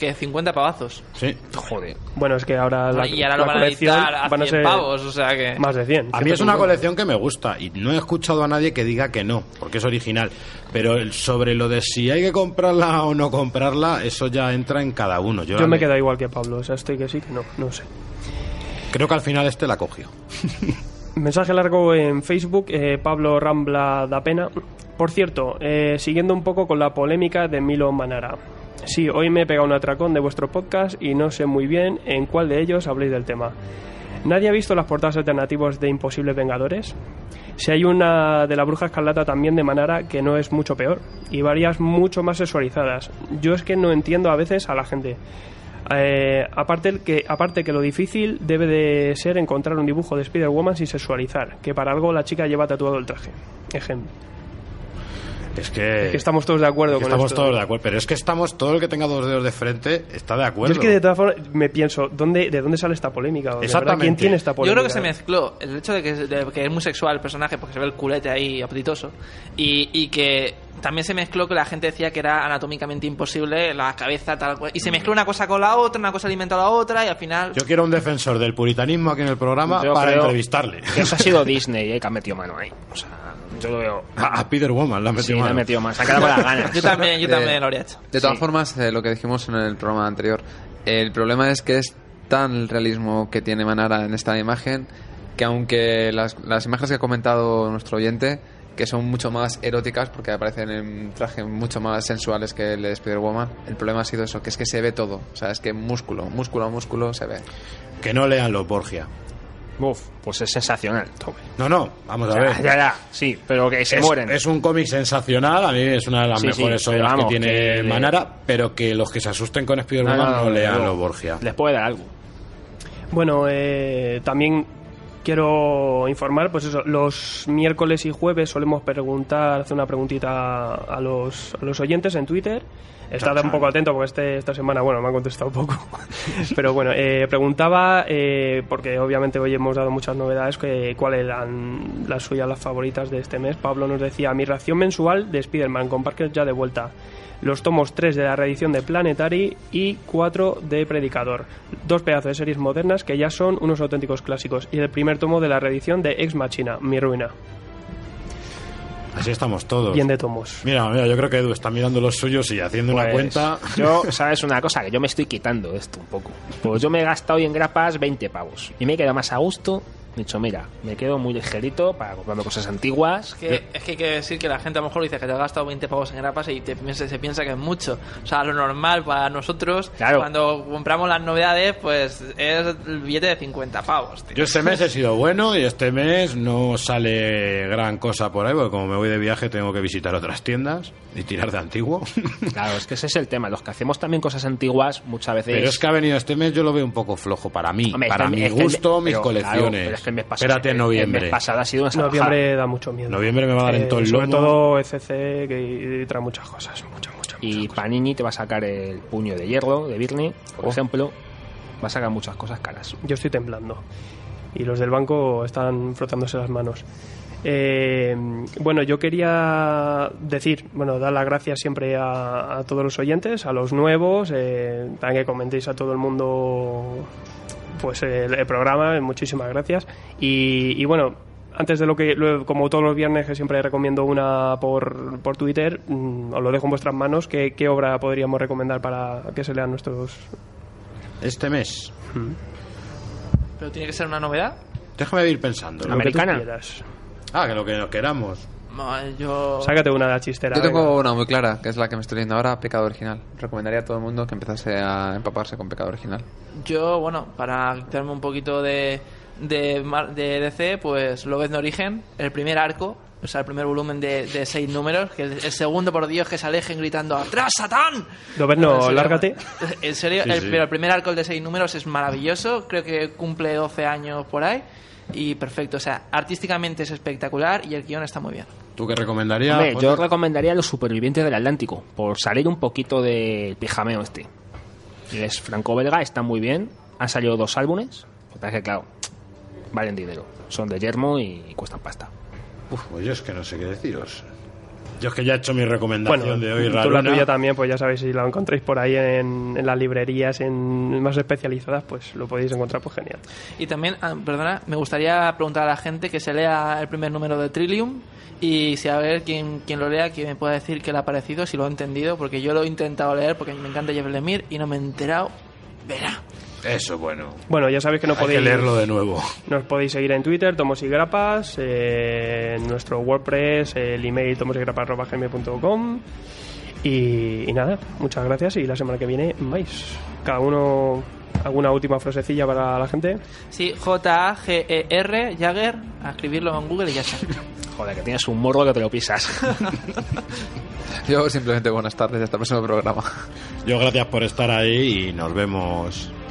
Que 50 pavazos. Sí. Joder. Bueno, es que ahora la, y ahora lo van a editar a van a 100 ser pavos, o sea que... más de 100. A mí es una 150. colección que me gusta y no he escuchado a nadie que diga que no, porque es original. Pero el- sobre lo de si hay que comprarla o no comprarla, eso ya entra en cada uno. Yo, Yo me quedo igual que Pablo, o sea, estoy que sí, que no, no sé. Creo que al final este la cogió. Mensaje largo en Facebook, eh, Pablo Rambla da pena. Por cierto, eh, siguiendo un poco con la polémica de Milo Manara. Sí, hoy me he pegado un atracón de vuestro podcast y no sé muy bien en cuál de ellos habléis del tema. ¿Nadie ha visto las portadas alternativas de Imposibles Vengadores? Si hay una de la Bruja Escarlata también de Manara que no es mucho peor y varias mucho más sexualizadas. Yo es que no entiendo a veces a la gente. Eh, aparte que aparte que lo difícil debe de ser encontrar un dibujo de Spider-Woman sin sexualizar, que para algo la chica lleva tatuado el traje. Ejemplo. Es que, Que estamos todos de acuerdo que con estamos esto. todos de acuerdo. Pero es que estamos, todo el que tenga dos dedos de frente está de Yo acuerdo. es que de todas formas me pienso, ¿dónde, ¿de dónde sale esta polémica? ¿De verdad Exactamente. ¿Quién tiene esta Yo polémica? creo que se mezcló el hecho de que, de que es muy sexual el personaje porque se ve el culete ahí apetitoso y, y que también se mezcló que la gente decía que era anatómicamente imposible la cabeza tal cual y se mezcló una cosa con la otra, una cosa alimenta a la otra y al final Yo quiero un defensor del puritanismo aquí en el programa Yo para entrevistarle. Que eso ha sido Disney, eh, que ha metido mano ahí. O sea, yo lo veo. A, a Peter Woman la Sí, metido ha metido más. Se ha quedado con las ganas. yo también, yo De- también lo habría hecho. De todas Sí. formas, eh, lo que dijimos en el programa anterior, el problema es que es tan el realismo que tiene Manara en esta imagen que aunque las, las imágenes que ha comentado nuestro oyente, que son mucho más eróticas porque aparecen en trajes mucho más sensuales que el de Spider-Woman, el problema ha sido eso, que es que se ve todo. O sea, es que músculo, músculo, músculo se ve. Que no lean los Borgia. Uf, pues es sensacional. No, no, vamos a Ya, ver. ya, ya, sí, pero que se es, mueren. es un cómic sensacional, a mí es una de las Sí, mejores obras vamos, que tiene que- Manara, pero que los que se asusten con Spider-Man no, lean los Borgia. Les puede dar algo. Bueno, eh, también quiero informar, pues eso, los miércoles y jueves solemos preguntar, hacer una preguntita a los, a los oyentes en Twitter. Estad un poco atento porque este, esta semana, bueno, me han contestado poco. Pero bueno, eh, preguntaba, eh, porque obviamente hoy hemos dado muchas novedades, que, cuáles eran las suyas, las favoritas de este mes. Pablo nos decía, mi ración mensual de Spider-Man con Parker ya de vuelta. Los tomos 3 de la reedición de Planetary y 4 de Predicador. Dos pedazos de series modernas que ya son unos auténticos clásicos. Y el primer tomo de la reedición de Ex Machina, Mi Ruina. Así estamos todos. Bien de tomos. Mira, mira, yo creo que Edu está mirando los suyos y haciendo una Pues, cuenta. Yo, ¿sabes una cosa? Que yo me estoy quitando de esto un poco. Pues yo me he gastado hoy en grapas 20 pavos. Y me he quedado más a gusto. He dicho, mira, me quedo muy ligerito para comprarme cosas antiguas. Que- es que hay que decir que la gente a lo mejor dice que te ha gastado 20 pavos en grapas y te piensa- se piensa que es mucho. O sea, lo normal para nosotros, Claro. cuando compramos las novedades, pues es el billete de 50 pavos. tío. Yo este mes he sido bueno y este mes no sale gran cosa por ahí, porque como me voy de viaje tengo que visitar otras tiendas y tirar de antiguo. Claro, es que ese es el tema. Los que hacemos también cosas antiguas muchas veces. Pero es que ha venido este mes, yo lo veo un poco flojo para mí, Hombre, para el- mi es que el- gusto, mis pero, colecciones. claro, pero es que el mes pasado- Espérate en el- noviembre. El mes pasado ha sido una. Noviembre da mucho miedo. Noviembre me va a dar en Eh, todo el Sobre lomo. todo ECC, que trae muchas cosas. Muchas, muchas, Y muchas cosas. Panini te va a sacar el puño de hierro de Birney, por Oh. ejemplo. Va a sacar muchas cosas caras. Yo estoy temblando. Y los del banco están frotándose las manos. Eh, bueno, yo quería decir, bueno, dar las gracias siempre a, a todos los oyentes, a los nuevos, eh, también que comentéis a todo el mundo pues el, el programa, muchísimas gracias. Y, y bueno, antes de lo que, como todos los viernes que siempre recomiendo una por, por Twitter, mm, os lo dejo en vuestras manos, ¿qué, qué obra podríamos recomendar para que se lean nuestros... Este mes. Pero tiene que ser una novedad. Déjame ir pensando. lo que tú Americana. Ah, que lo que nos queramos. No, yo... Sácate una de la chistera. Yo venga. tengo una muy clara, que es la que me estoy leyendo ahora, Pecado Original. Recomendaría a todo el mundo que empezase a empaparse con Pecado Original. Yo, bueno, para quitarme un poquito de, de, de DC, pues lo ves de origen, el primer arco, o sea, el primer volumen de, de seis números, que el, el segundo, por Dios, que se alejen gritando ¡Atrás, Satán! Dobezno, En serio, lárgate. En serio, Sí, el, sí. pero el primer arco, el de seis números, es maravilloso, creo que cumple 12 años por ahí. Y perfecto, o sea, artísticamente es espectacular y el guion está muy bien. ¿Tú qué recomendarías? Hombre, yo recomendaría a los supervivientes del Atlántico, por salir un poquito del pijameo este. Es franco-belga, está muy bien. Han salido dos álbumes. Lo que pasa es que, claro, valen dinero. Son de yermo y, y cuestan pasta. Uf, pues yo es que no sé qué deciros. Yo es que ya he hecho mi recomendación Bueno, de hoy, tú la tuya también, pues ya sabéis, si la encontráis por ahí en, en las librerías en más especializadas, pues lo podéis encontrar, pues genial. Y también, ah, perdona, me gustaría preguntar a la gente que se lea el primer número de Trillium y si a ver quién, quién lo lea, que me pueda decir qué le ha parecido, si lo ha entendido, porque yo lo he intentado leer porque me encanta Jeff Lemire y no me he enterado. Verá. Eso, bueno. Bueno, ya sabéis que no Hay podéis que leerlo de nuevo. Nos podéis seguir en Twitter, Tomos y Grapas, eh, en nuestro WordPress, el email tomosygrapas.gmail.com y, y nada, muchas gracias y la semana que viene más. Cada uno alguna última frasecilla para la gente. Sí, J-A-G-E-R, Jagger, a escribirlo en Google y ya está. Joder, que tienes un morro que te lo pisas. Yo simplemente buenas tardes y hasta el próximo programa. Yo gracias por estar ahí y nos vemos